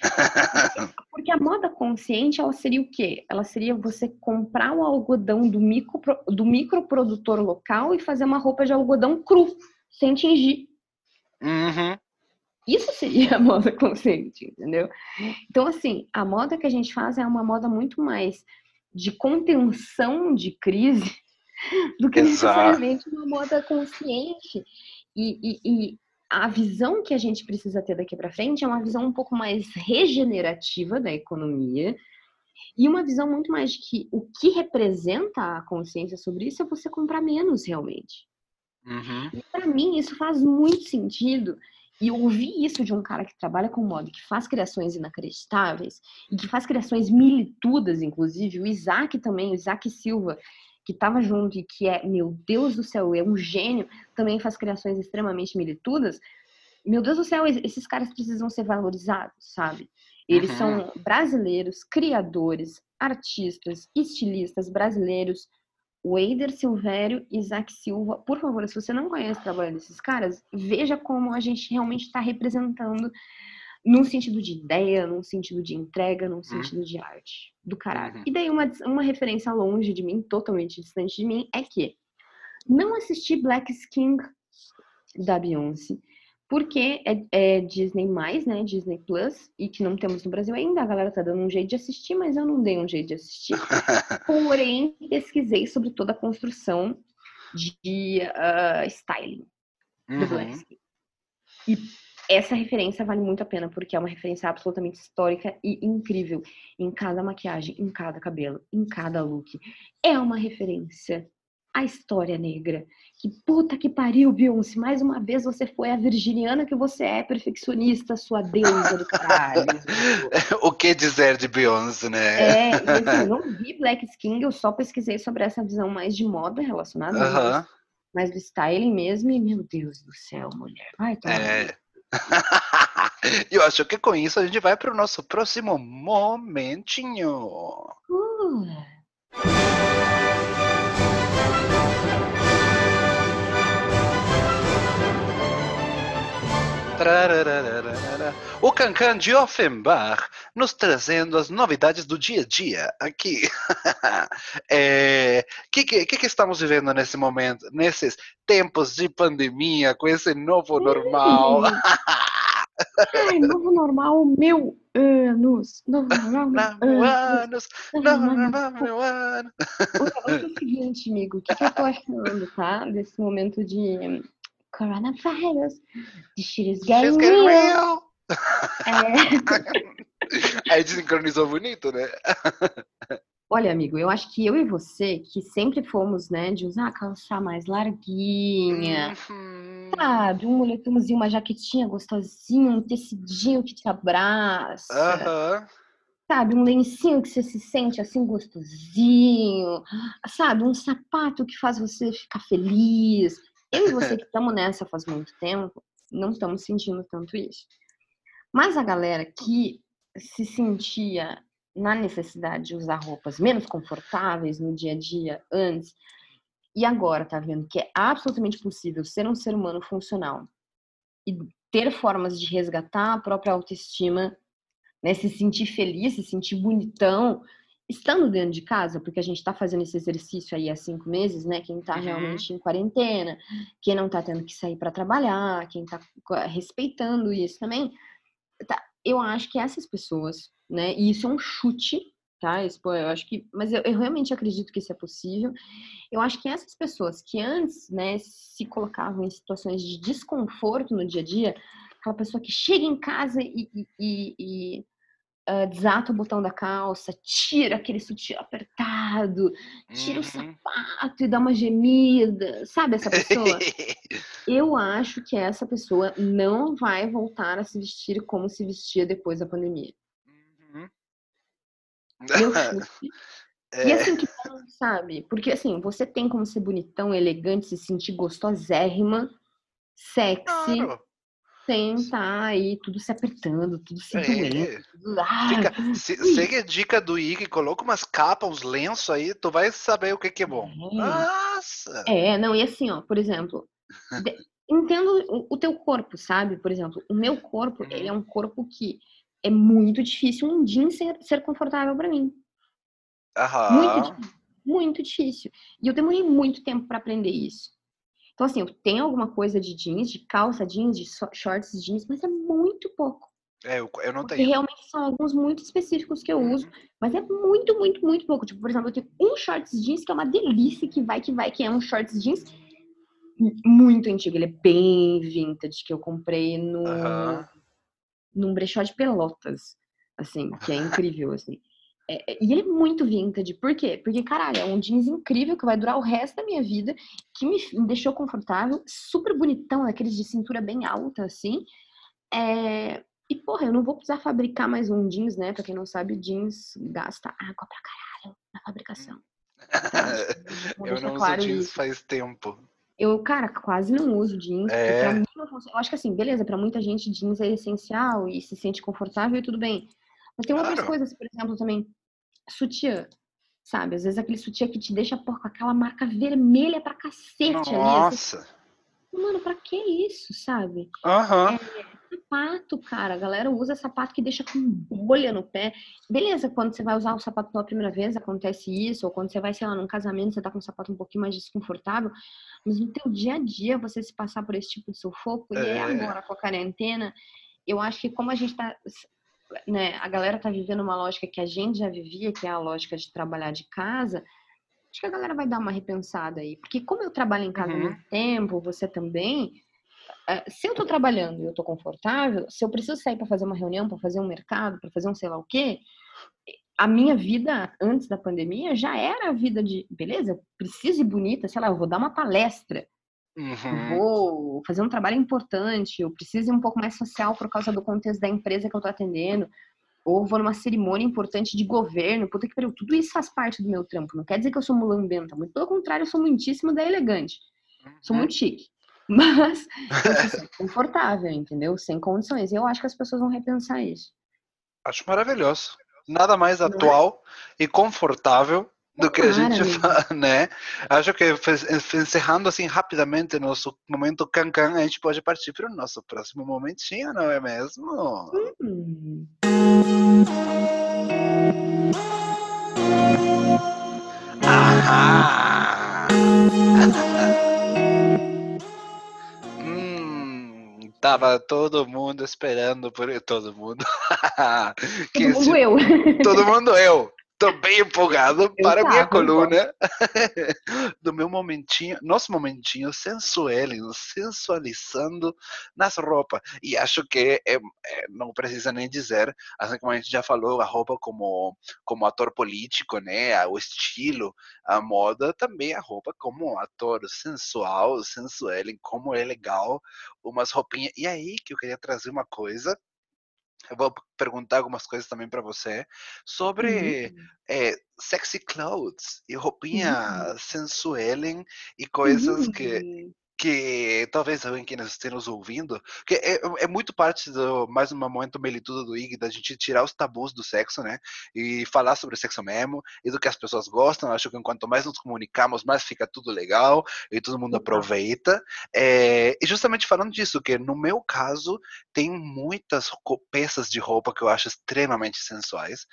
B: Porque a moda consciente, ela seria o quê? Ela seria você comprar o algodão do, micro, do microprodutor local e fazer uma roupa de algodão cru, sem tingir.
A: Uhum.
B: Isso seria a moda consciente, entendeu? Então, assim, a moda que a gente faz é uma moda muito mais de contenção de crise do que Exato. necessariamente uma moda consciente. E, e, e, a visão que a gente precisa ter daqui para frente é uma visão um pouco mais regenerativa da economia e uma visão muito mais de que o que representa a consciência sobre isso é você comprar menos realmente.
A: Uhum.
B: E para mim isso faz muito sentido. E ouvir isso de um cara que trabalha com moda, que faz criações inacreditáveis e que faz criações militudas, inclusive, o Isaac também, o Isaac Silva, que estava junto e que é, meu Deus do céu, é um gênio, também faz criações extremamente militudas. Meu Deus do céu, esses caras precisam ser valorizados, sabe? Eles uhum. são brasileiros, criadores, artistas, estilistas brasileiros. O Eider Silvério e Isaac Silva, por favor, se você não conhece o trabalho desses caras, veja como a gente realmente está representando num sentido de ideia, num sentido de entrega, num uhum. sentido de arte. Do caralho. Uhum. E daí, uma, uma referência longe de mim, totalmente distante de mim, é que não assisti Black Skin da Beyoncé, Porque é, é Disney mais, né? Disney Plus, e que não temos no Brasil ainda. A galera tá dando um jeito de assistir, mas eu não dei um jeito de assistir. Porém, pesquisei sobre toda a construção de uh, styling do
A: Uhum.
B: Blacksky. E essa referência vale muito a pena, porque é uma referência absolutamente histórica e incrível. Em cada maquiagem, em cada cabelo, em cada look. É uma referência à história negra. Que puta que pariu, Beyoncé. Mais uma vez você foi a virginiana que você é, perfeccionista, sua deusa do caralho.
A: o que dizer de Beyoncé, né?
B: É, assim, eu não vi Black Skin, eu só pesquisei sobre essa visão mais de moda relacionada
A: Aham.
B: mais do styling mesmo. E, meu Deus do céu, mulher. Vai tomar.
A: É. Eu acho que com isso a gente vai para o nosso próximo momentinho.
B: Uh.
A: O Cancan de Offenbach nos trazendo as novidades do dia a dia aqui. O que, que, que estamos vivendo nesse momento, nesses tempos de pandemia, com esse novo normal?
B: Ai, novo normal, meu anos. Novo normal, meu anos.
A: anos,
B: Novo normal,
A: meu ano.
B: O negócio é o seguinte, amigo, o que, que eu tô achando, tá? Desse momento de coronavirus, de shit is getting
A: She's getting
B: real.
A: real.
B: É,
A: Aí desincronizou bonito, né?
B: Olha, amigo, eu acho que eu e você, que sempre fomos, né, de usar calça mais larguinha,
A: Uhum.
B: sabe? Um moletomzinho, uma jaquetinha gostosinha, um tecidinho que te abraça,
A: Aham.
B: sabe? Um lencinho que você se sente assim gostosinho, sabe? Um sapato que faz você ficar feliz. Eu e você que estamos nessa faz muito tempo, não estamos sentindo tanto isso. Mas a galera que se sentia na necessidade de usar roupas menos confortáveis no dia a dia antes, e agora tá vendo que é absolutamente possível ser um ser humano funcional e ter formas de resgatar a própria autoestima, né, se sentir feliz, se sentir bonitão, estando dentro de casa, porque a gente tá fazendo esse exercício aí há cinco meses, né? Quem tá
A: Uhum.
B: realmente em quarentena, quem não tá tendo que sair para trabalhar, quem tá co- respeitando isso também, tá, eu acho que essas pessoas, né? E isso é um chute, tá? Isso, pô, eu acho que, mas eu, eu realmente acredito que isso é possível. Eu acho que essas pessoas que antes, né, se colocavam em situações de desconforto no dia a dia, aquela pessoa que chega em casa e, e- e- desata o botão da calça, tira aquele sutiã apertado, tira o
A: Uhum.
B: sapato e dá uma gemida, sabe essa pessoa? Eu acho que essa pessoa não vai voltar a se vestir como se vestia depois da pandemia.
A: Uhum.
B: Chute. E
A: É,
B: assim que sabe? Porque assim, você tem como ser bonitão, elegante, se sentir gostosérrima, sexy,
A: claro.
B: Sem estar aí tudo se apertando, tudo se
A: É.
B: doendo. Tudo... Ah,
A: Fica, se,
B: ui.
A: segue a dica do Ig, coloca umas capas, uns lenços aí, tu vai saber o que, que é bom. Nossa!
B: É, não, e assim, ó, por exemplo, de- entendo o, o teu corpo, sabe? Por exemplo, o meu corpo,
A: Uhum.
B: ele é um corpo que é muito difícil um jeans ser, ser confortável pra mim. Muito
A: Aham.
B: difícil. Muito difícil. E eu demorei muito tempo pra aprender isso. Então, assim, eu tenho alguma coisa de jeans, de calça jeans, de shorts jeans, mas é muito pouco.
A: É, eu, eu não
B: Porque
A: tenho.
B: realmente são alguns muito específicos que eu uso,
A: Uhum.
B: mas é muito, muito, muito pouco. Tipo, por exemplo, eu tenho um shorts jeans que é uma delícia, que vai, que vai, que é um shorts jeans muito antigo. Ele é bem vintage, que eu comprei no,
A: Aham.
B: num brechó de pelotas, assim, que é incrível, assim. É, é- e ele é muito vintage. Por quê? Porque, caralho, é um jeans incrível que vai durar o resto da minha vida, que me, deixou confortável, super bonitão, aqueles de cintura bem alta, assim. É, E, porra, eu não vou precisar fabricar mais um jeans, né? Pra quem não sabe, jeans gasta água pra caralho na fabricação. Vou
A: eu não uso
B: claro
A: jeans
B: isso.
A: faz tempo.
B: Eu, cara, quase não uso jeans.
A: É.
B: Mim. Eu acho que assim, beleza, pra muita gente jeans é essencial e se sente confortável e tudo bem. Mas tem outras
A: Claro.
B: coisas, por exemplo, também, sutiã. Sabe? Às vezes aquele sutiã que te deixa pô, com aquela marca vermelha pra cacete ali. Você
A: Nossa!
B: Mano, pra que isso, sabe?
A: Aham.
B: sapato, cara. A galera usa sapato que deixa com bolha no pé. Beleza, quando você vai usar o sapato pela primeira vez, acontece isso. Ou quando você vai, sei lá, num casamento, você tá com um sapato um pouquinho mais desconfortável. Mas no teu dia a dia, você se passar por esse tipo de sufoco, é. e agora com a quarentena, eu acho que como a gente tá... Né, a galera tá vivendo uma lógica que a gente já vivia, que é a lógica de trabalhar de casa acho que a galera vai dar uma repensada aí. Porque como eu trabalho em casa há uhum. muito tempo, você também, é, se eu tô trabalhando e eu tô confortável, se eu preciso sair para fazer uma reunião, para fazer um mercado, para fazer um sei lá o quê, a minha vida antes da pandemia já era a vida de, beleza, eu preciso ir bonita, sei lá, eu vou dar uma palestra, uhum. vou fazer um trabalho importante, eu preciso ir um pouco mais social por causa do contexto da empresa que eu tô atendendo, ou vou numa cerimônia importante de governo, puta que pariu, tudo isso faz parte do meu trampo. Não quer dizer que eu sou mulambenta, muito pelo contrário, eu sou muitíssimo da elegante. Sou uhum. muito chique. Mas eu sou confortável, entendeu? Sem condições. Eu acho que as pessoas vão repensar isso.
A: Acho maravilhoso. Nada mais Não atual é? e confortável do que a gente faz, né? Acho que encerrando assim rapidamente nosso momento cancan, a gente pode partir para o nosso próximo momentinho, não é mesmo? Hum. Ah! hum, tava todo mundo esperando por todo mundo.
B: todo mundo eu.
A: Todo mundo eu. Tô bem empolgado para a minha coluna do meu momentinho, nosso momentinho sensual, sensualizando nas roupas. E acho que é, é, não precisa nem dizer, assim como a gente já falou, a roupa como, como ator político, né? O estilo, a moda, também a roupa como ator sensual, sensual, como é legal, umas roupinhas. E aí que eu queria trazer uma coisa eu vou perguntar algumas coisas também para você sobre uhum. é, sexy clothes e roupinha uhum. sensuellen e coisas uhum. que que talvez alguém que esteja nos ouvindo, que é, é, muito parte do mais um momento melitudo do IG, da gente tirar os tabus do sexo, né? E falar sobre o sexo mesmo e do que as pessoas gostam. acho que quanto mais nos comunicamos, mais fica tudo legal e todo mundo aproveita. É, e justamente falando disso, que no meu caso, tem muitas peças de roupa que eu acho extremamente sensuais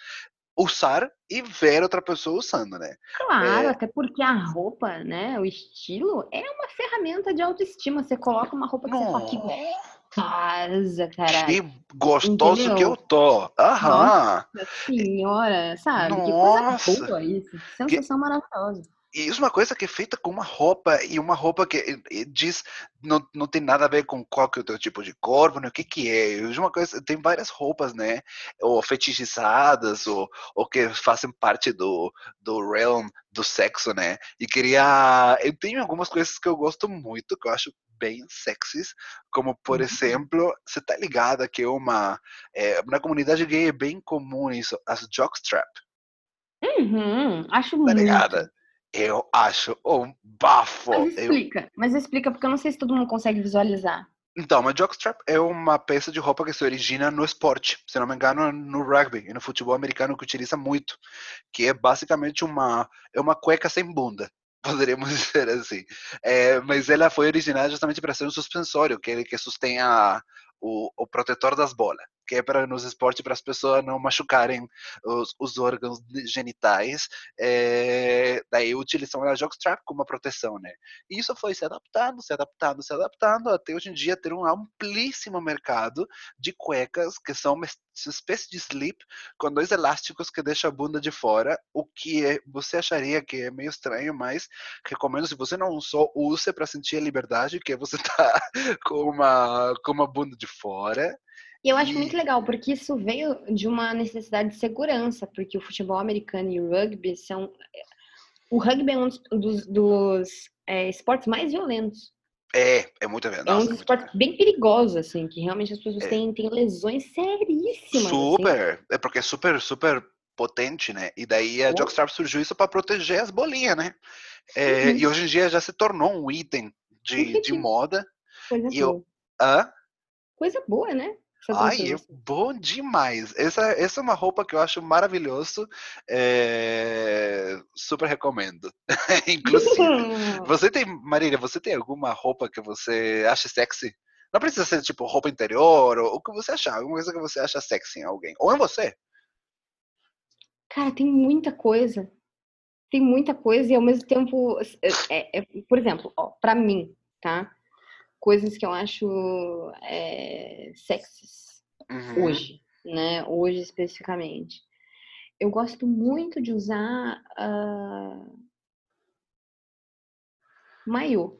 A: usar e ver outra pessoa usando, né?
B: Claro, é... até porque a roupa, né, o estilo é uma ferramenta de autoestima. Você coloca uma roupa que Nossa. você fala que casa, caralho.
A: Que gostoso Entendeu? que eu tô. Aham.
B: Nossa senhora, sabe? Nossa. Que coisa boa isso. Sensação que... maravilhosa.
A: E isso é uma coisa que é feita com uma roupa, e uma roupa que diz, não, não tem nada a ver com qual que é o teu tipo de corpo, né? o que que é. é uma coisa, tem várias roupas, né? Ou fetichizadas, ou, ou que fazem parte do, do realm do sexo, né? E queria... Eu tenho algumas coisas que eu gosto muito, que eu acho bem sexys, como por uhum. exemplo, você tá ligada que uma é, na comunidade gay é bem comum isso, as jockstrap.
B: Uhum, acho tá
A: muito. Ligada? Eu acho um bafo.
B: Mas explica, eu... mas explica, porque eu não sei se todo mundo consegue visualizar.
A: Então, uma jockstrap é uma peça de roupa que se origina no esporte, se não me engano, no rugby e no futebol americano que utiliza muito, que é basicamente uma é uma cueca sem bunda, poderíamos dizer assim. É, mas ela foi originada justamente para ser um suspensório, que que sustém a, o, o protetor das bolas que é para nos esportes para as pessoas não machucarem os, os órgãos genitais. É, daí utilizam a jockstrap como uma proteção, né? E isso foi se adaptando, se adaptando, se adaptando até hoje em dia ter um amplíssimo mercado de cuecas que são uma espécie de slip com dois elásticos que deixam a bunda de fora, o que é, você acharia que é meio estranho, mas recomendo se você não só use para sentir a liberdade que você tá com uma com uma bunda de fora
B: e eu acho e... muito legal, porque isso veio de uma necessidade de segurança, porque o futebol americano e o rugby são. O rugby é um dos, dos é, esportes mais violentos.
A: É, é muito verdade.
B: É um dos esportes bem perigosos, assim, que realmente as pessoas é. têm, têm lesões seríssimas.
A: Assim. Super! Assim. É porque é super, super potente, né? E daí a oh. Jockstrap surgiu isso para proteger as bolinhas, né? É, uhum. E hoje em dia já se tornou um item de, de moda.
B: Coisa
A: e
B: boa.
A: Eu, hã?
B: Coisa boa, né?
A: Ai, é bom demais. Essa, essa é uma roupa que eu acho maravilhoso. É... Super recomendo. Inclusive. você tem, Marília, você tem alguma roupa que você acha sexy? Não precisa ser tipo roupa interior ou o que você achar, alguma coisa que você acha sexy em alguém. Ou em você.
B: Cara, tem muita coisa. Tem muita coisa e ao mesmo tempo. É, é, por exemplo, ó, pra mim, tá? Coisas que eu acho é, sexys
A: Uhum.
B: hoje, né? Hoje especificamente. Eu gosto muito de usar ah, maiô.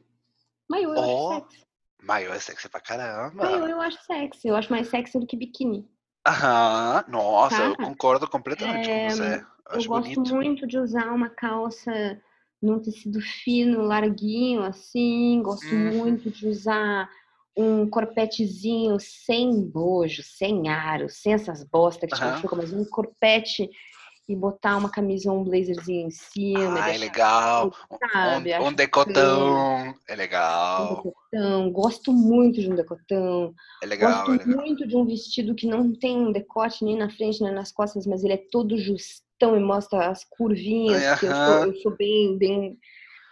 B: Maiô eu
A: Ó.
B: acho sexy.
A: Maior é sexy pra caramba.
B: Maiô eu acho sexy. Eu acho mais sexy do que biquíni.
A: Aham, nossa, eu
B: Tá.
A: concordo completamente
B: É,
A: com você.
B: Eu
A: Acho
B: gosto
A: bonito.
B: muito de usar uma calça num tecido fino, larguinho, assim. Gosto
A: Uhum.
B: muito de usar um corpetezinho sem bojo, sem aro, sem essas bostas que te
A: Aham.
B: machucam, mas um corpete e botar uma camisa ou um blazerzinho em cima.
A: Ai,
B: deixar
A: legal.
B: sabe,
A: Um, um decotão. É
B: um
A: legal.
B: decotão. Gosto muito de um decotão.
A: É legal,
B: Gosto
A: é legal.
B: muito de um vestido que não tem um decote nem na frente nem nas costas, mas ele é todo justão e mostra as curvinhas,
A: Ai,
B: porque eu sou, eu sou bem, bem,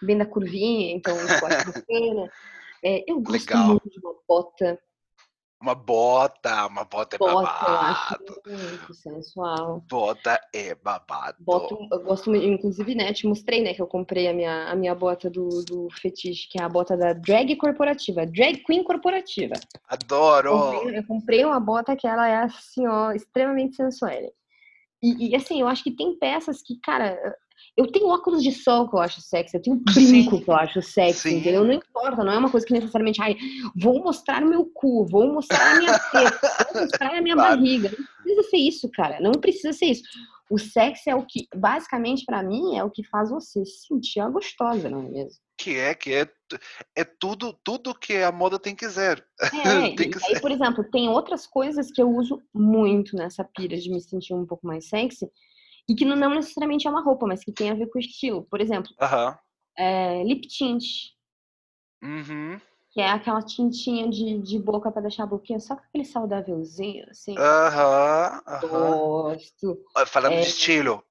B: bem da curvinha, então eu gosto bacana. É, eu gosto
A: Legal.
B: muito de uma bota.
A: Uma bota, uma bota é
B: Bota, eu acho
A: babado.
B: muito sensual.
A: Bota é babado.
B: Boto, eu gosto, inclusive, né, te mostrei, né, que eu comprei a minha, a minha bota do, do fetiche, que é a bota da drag corporativa, drag queen corporativa.
A: Adoro.
B: comprei, eu comprei uma bota que ela é assim, ó, extremamente sensual. E, e, assim, eu acho que tem peças que, cara, eu tenho óculos de sol que eu acho sexy, eu tenho brinco
A: Sim.
B: que eu acho sexy,
A: Sim.
B: entendeu? Não importa, não é uma coisa que necessariamente, ai, vou mostrar o meu cu, vou mostrar a minha teta, vou mostrar a minha
A: Claro.
B: barriga. Não precisa ser isso, cara, não precisa ser isso. O sexy é o que, basicamente, pra mim, é o que faz você se sentir gostosa, não é mesmo?
A: Que é, que é, é tudo, tudo que a moda tem que ser.
B: É,
A: Tem
B: e
A: que
B: aí, por exemplo, tem outras coisas que eu uso muito nessa pira de me sentir um pouco mais sexy e que não, necessariamente é uma roupa, mas que tem a ver com o estilo. Por exemplo,
A: Aham.
B: é, lip tint,
A: Uhum.
B: que é aquela tintinha de, de boca pra deixar a boquinha só com aquele saudávelzinho, assim.
A: Aham. aham.
B: Gosto.
A: Ah, Falando
B: É.
A: de estilo,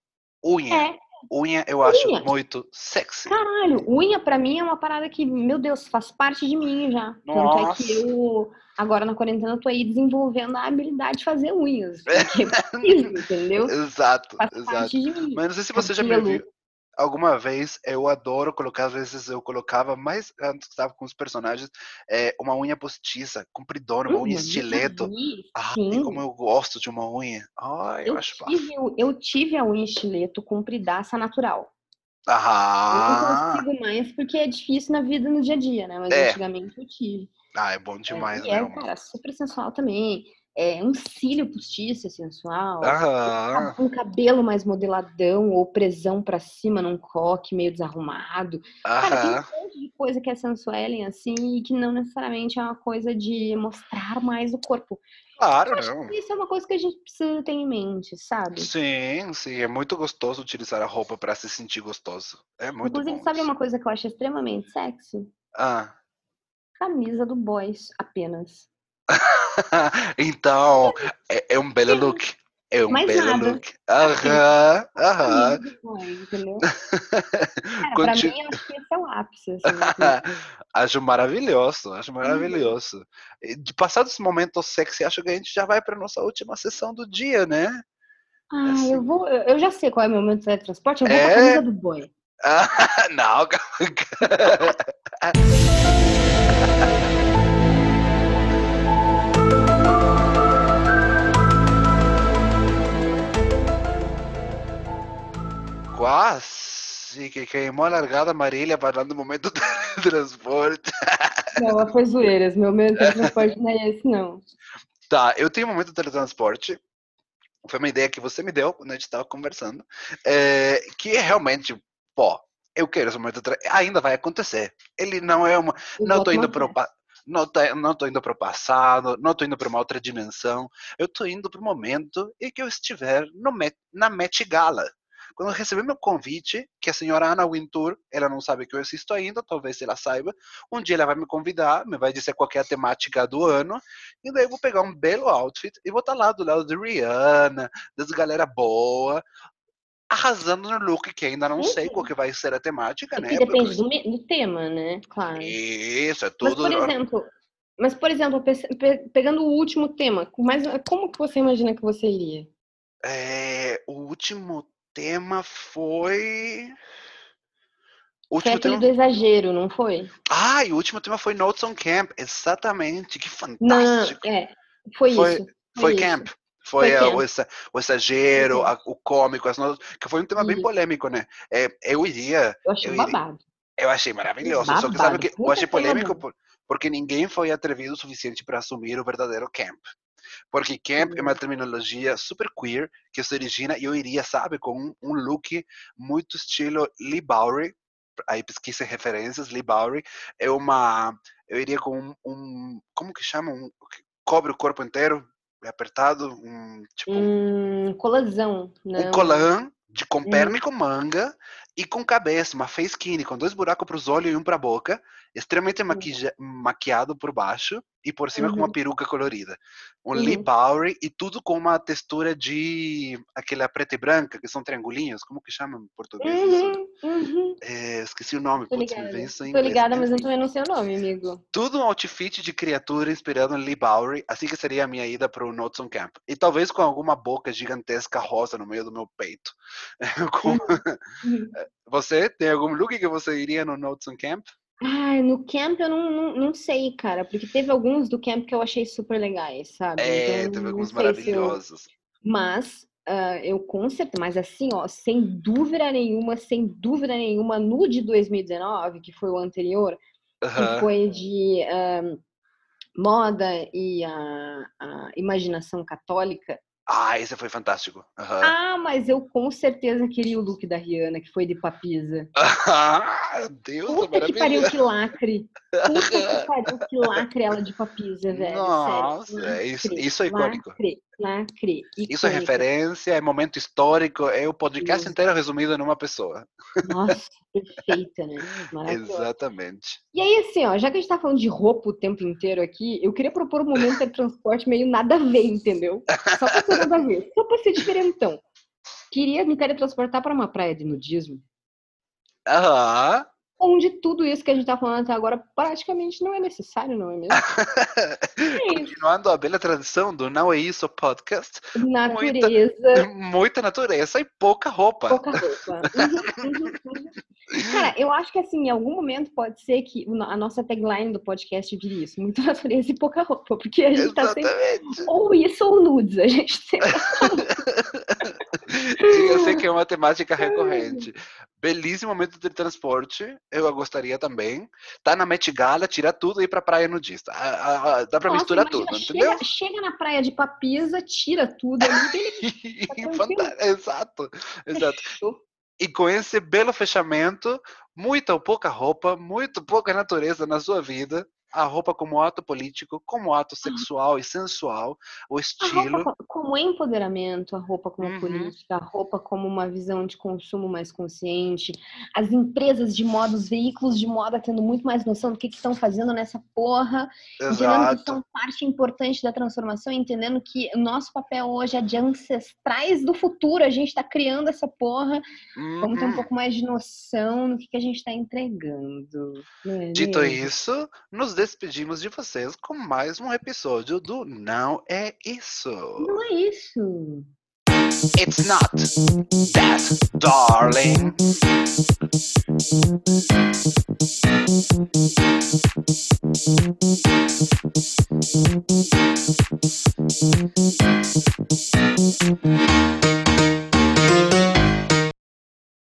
A: unha.
B: É,
A: Unha eu acho
B: Unha.
A: muito sexy.
B: caralho, unha pra mim é uma parada que, meu Deus, faz parte de mim já. Tanto é
A: Nossa.
B: que eu, agora na quarentena, eu tô aí desenvolvendo a habilidade de fazer unhas. Porque preciso, entendeu?
A: Exato,
B: Faz
A: exato.
B: parte de mim.
A: Mas não sei se você já me viu alguma vez. Eu adoro colocar, às vezes eu colocava, mais antes que estava com os personagens, é, uma unha postiça, compridona, uma unha
B: Uhum,
A: estileto.
B: vi,
A: Ai,
B: sim.
A: como eu gosto de uma unha. Ai, eu,
B: Eu
A: acho
B: tive, eu tive a unha estileto compridaça natural. Eu não
A: Aham.
B: consigo mais porque é difícil na vida no dia a dia, né? Mas
A: É.
B: antigamente eu tive.
A: Ah, é bom
B: É,
A: demais,
B: e
A: né?
B: é, cara, super sensual também. É, um cílio postiço sensual.
A: Aham.
B: Um cabelo mais modeladão ou presão pra cima num coque meio desarrumado. Cara, tem um monte de coisa que é sensual, assim, e que não necessariamente é uma coisa de mostrar mais o corpo.
A: Claro, não.
B: isso é uma coisa que a gente precisa ter em mente, sabe?
A: Sim, sim, é muito gostoso utilizar a roupa para se sentir gostoso. É muito
B: Inclusive,
A: bom.
B: sabe
A: isso.
B: uma coisa que eu acho extremamente sexy?
A: Ah.
B: Camisa do boys apenas.
A: então, é, é um belo look. É um
B: Mais
A: belo
B: nada.
A: look. Aham, aham.
B: Pra mim, acho que esse é o ápice, assim.
A: acho maravilhoso,
B: Uhum.
A: acho maravilhoso. E De passado esse momento sexy, acho que a gente já vai para nossa última sessão do dia, né?
B: Ah,
A: Assim.
B: eu vou. Eu já sei qual é o meu momento de teletransporte, eu vou
A: É?
B: pra camisa do.
A: Ah, não, calma. Quase que queimou a largada Marília falando do momento do transporte.
B: Não, foi zoeiras. Meu momento de teletransporte não é esse, não.
A: Tá, eu tenho um momento do teletransporte. Foi uma ideia que você me deu quando a gente estava conversando. é, que é realmente, pô, eu quero esse momento. do Ainda vai acontecer. Ele não é uma.
B: Eu
A: Não tô indo
B: uma
A: pro
B: fé.
A: pa- não tô, não tô indo pro passado, não tô indo para uma outra dimensão. Eu tô indo pro momento em que eu estiver no Met, na Met Gala. Quando eu receber meu convite, que a senhora Ana Wintour, ela não sabe que eu assisto ainda, talvez ela saiba, um dia ela vai me convidar, me vai dizer qual é a temática do ano, e daí eu vou pegar um belo outfit e vou estar lá do lado de Rihanna, das galera boa, arrasando no look, que ainda não sei qual que vai ser a temática,
B: É
A: né?
B: depende do, me- do tema, né? Claro.
A: Isso, é
B: Mas,
A: tudo.
B: por exemplo, Mas, por exemplo, pe- pe- pegando o último tema, mas como que você imagina que você iria?
A: É, o último tema foi. O
B: Foi
A: último
B: aquele
A: tema.
B: do exagero, não foi?
A: Ah, e o último tema foi Notes on Camp. Exatamente, que
B: Não,
A: fantástico.
B: é, foi,
A: Foi-
B: isso.
A: Foi
B: isso.
A: camp. Foi,
B: Foi
A: eh,
B: camp.
A: O, exa- o exagero,
B: Foi
A: a- o cômico, as notas, que foi um tema bem
B: Isso.
A: polêmico, né? É, eu iria,
B: Eu achei
A: eu iria-
B: babado.
A: eu achei maravilhoso. Só que
B: Babado.
A: sabe que eu achei
B: foi
A: polêmico
B: babado.
A: por- porque ninguém foi atrevido o suficiente para assumir o verdadeiro camp. Porque camp é uma
B: Uhum.
A: terminologia super queer que se origina, eu iria, sabe, com um, um look muito estilo Lee Bowery. Aí pesquisa referências, Lee Bowery é uma, eu iria com um, um- como que chama, um que cobre o corpo inteiro, é apertado, um tipo
B: Hum, colasão, né?
A: um colã de com
B: Uhum.
A: perna e com manga e com cabeça, uma face skinny, com dois buracos para os olhos e um para a boca, extremamente maquija- maquiado por baixo e por cima com uma
B: Uhum.
A: peruca colorida. Um Lee
B: Uhum.
A: Bowery e tudo com uma textura de aquela preta e branca, que são triangulinhos, como que chama em português isso?
B: Uhum, uhum.
A: É, esqueci o nome,
B: Tô
A: putz, me
B: ligada.
A: vem
B: Tô ligada, mas eu também não sei o nome, amigo.
A: tudo um outfit de criatura inspirado em Lee Bowery, assim que seria a minha ida para o on Camp. E talvez com alguma boca gigantesca rosa no meio do meu peito. Com-
B: Uhum.
A: Você tem algum look que você iria no Notes on Camp?
B: Ai, no camp eu não, não, não sei, cara, porque teve alguns do camp que eu achei super legais, sabe?
A: É,
B: Então,
A: teve alguns
B: se eu-
A: maravilhosos.
B: Mas ah, eu com certeza, mas assim, ó, sem dúvida nenhuma, sem dúvida nenhuma, no de 2019, que foi o anterior, que
A: Aham.
B: foi de ah, moda e a, a imaginação católica.
A: Ah, esse foi fantástico. Aham.
B: Ah, mas eu com certeza queria o look da Rihanna, que foi de papisa.
A: Ah, Deus,
B: Puta que pariu, que lacre. Puta que pariu, que lacre ela de papisa, velho.
A: Nossa,
B: sério.
A: é isso-
B: Lacre,
A: isso é icônico.
B: Lacre, lacre.
A: Isso é referência, é momento histórico, é o podcast
B: Isso.
A: inteiro resumido numa pessoa.
B: Nossa, perfeita, né?
A: Exatamente.
B: E aí, assim, ó, já que a gente tá falando de roupa o tempo inteiro aqui, eu queria propor um momento de transporte meio nada a ver, entendeu? Só pra ser nada a ver. Só pra ser diferentão. Queria me teletransportar para uma praia de nudismo,
A: Aham.
B: Onde tudo isso que a gente tá falando até agora praticamente não é necessário, não é mesmo? É.
A: Continuando a bela tradição do Não É Isso podcast,
B: Natureza,
A: muita natureza e pouca roupa.
B: pouca roupa. Uhum, uhum, uhum. Cara, eu acho que assim, em algum momento pode ser que a nossa tagline do podcast vire isso, muita natureza e pouca roupa, porque a gente tá sempre ou isso ou nudes, a gente sempre
A: E eu sei que é uma temática recorrente. Belíssimo momento de transporte, eu gostaria também. Tá na Met Gala, tira tudo e ir pra praia nudista. Ah, ah, Dá pra
B: Nossa,
A: misturar
B: imagina,
A: tudo,
B: chega,
A: entendeu?
B: chega na praia de Papisa, tira tudo beleza, Tá
A: Exato, exato. E com esse belo fechamento, muita ou pouca roupa, muito pouca natureza na sua vida, a roupa como ato político, como ato sexual e sensual, o
B: A
A: estilo.
B: roupa co- como empoderamento, a roupa como
A: Uhum.
B: política, a roupa como uma visão de consumo mais consciente, as empresas de moda, os veículos de moda tendo muito mais noção do que que estão fazendo nessa porra, entendendo que
A: Exato.
B: são parte importante da transformação, entendendo que o nosso papel hoje é de ancestrais do futuro, a gente está criando essa porra, vamos ter um
A: Uhum.
B: pouco mais de noção no que, que a gente está entregando. é
A: Dito isso, nos despedimos de vocês com mais um episódio do Não É Isso.
B: Não é isso.
A: It's not that, darling.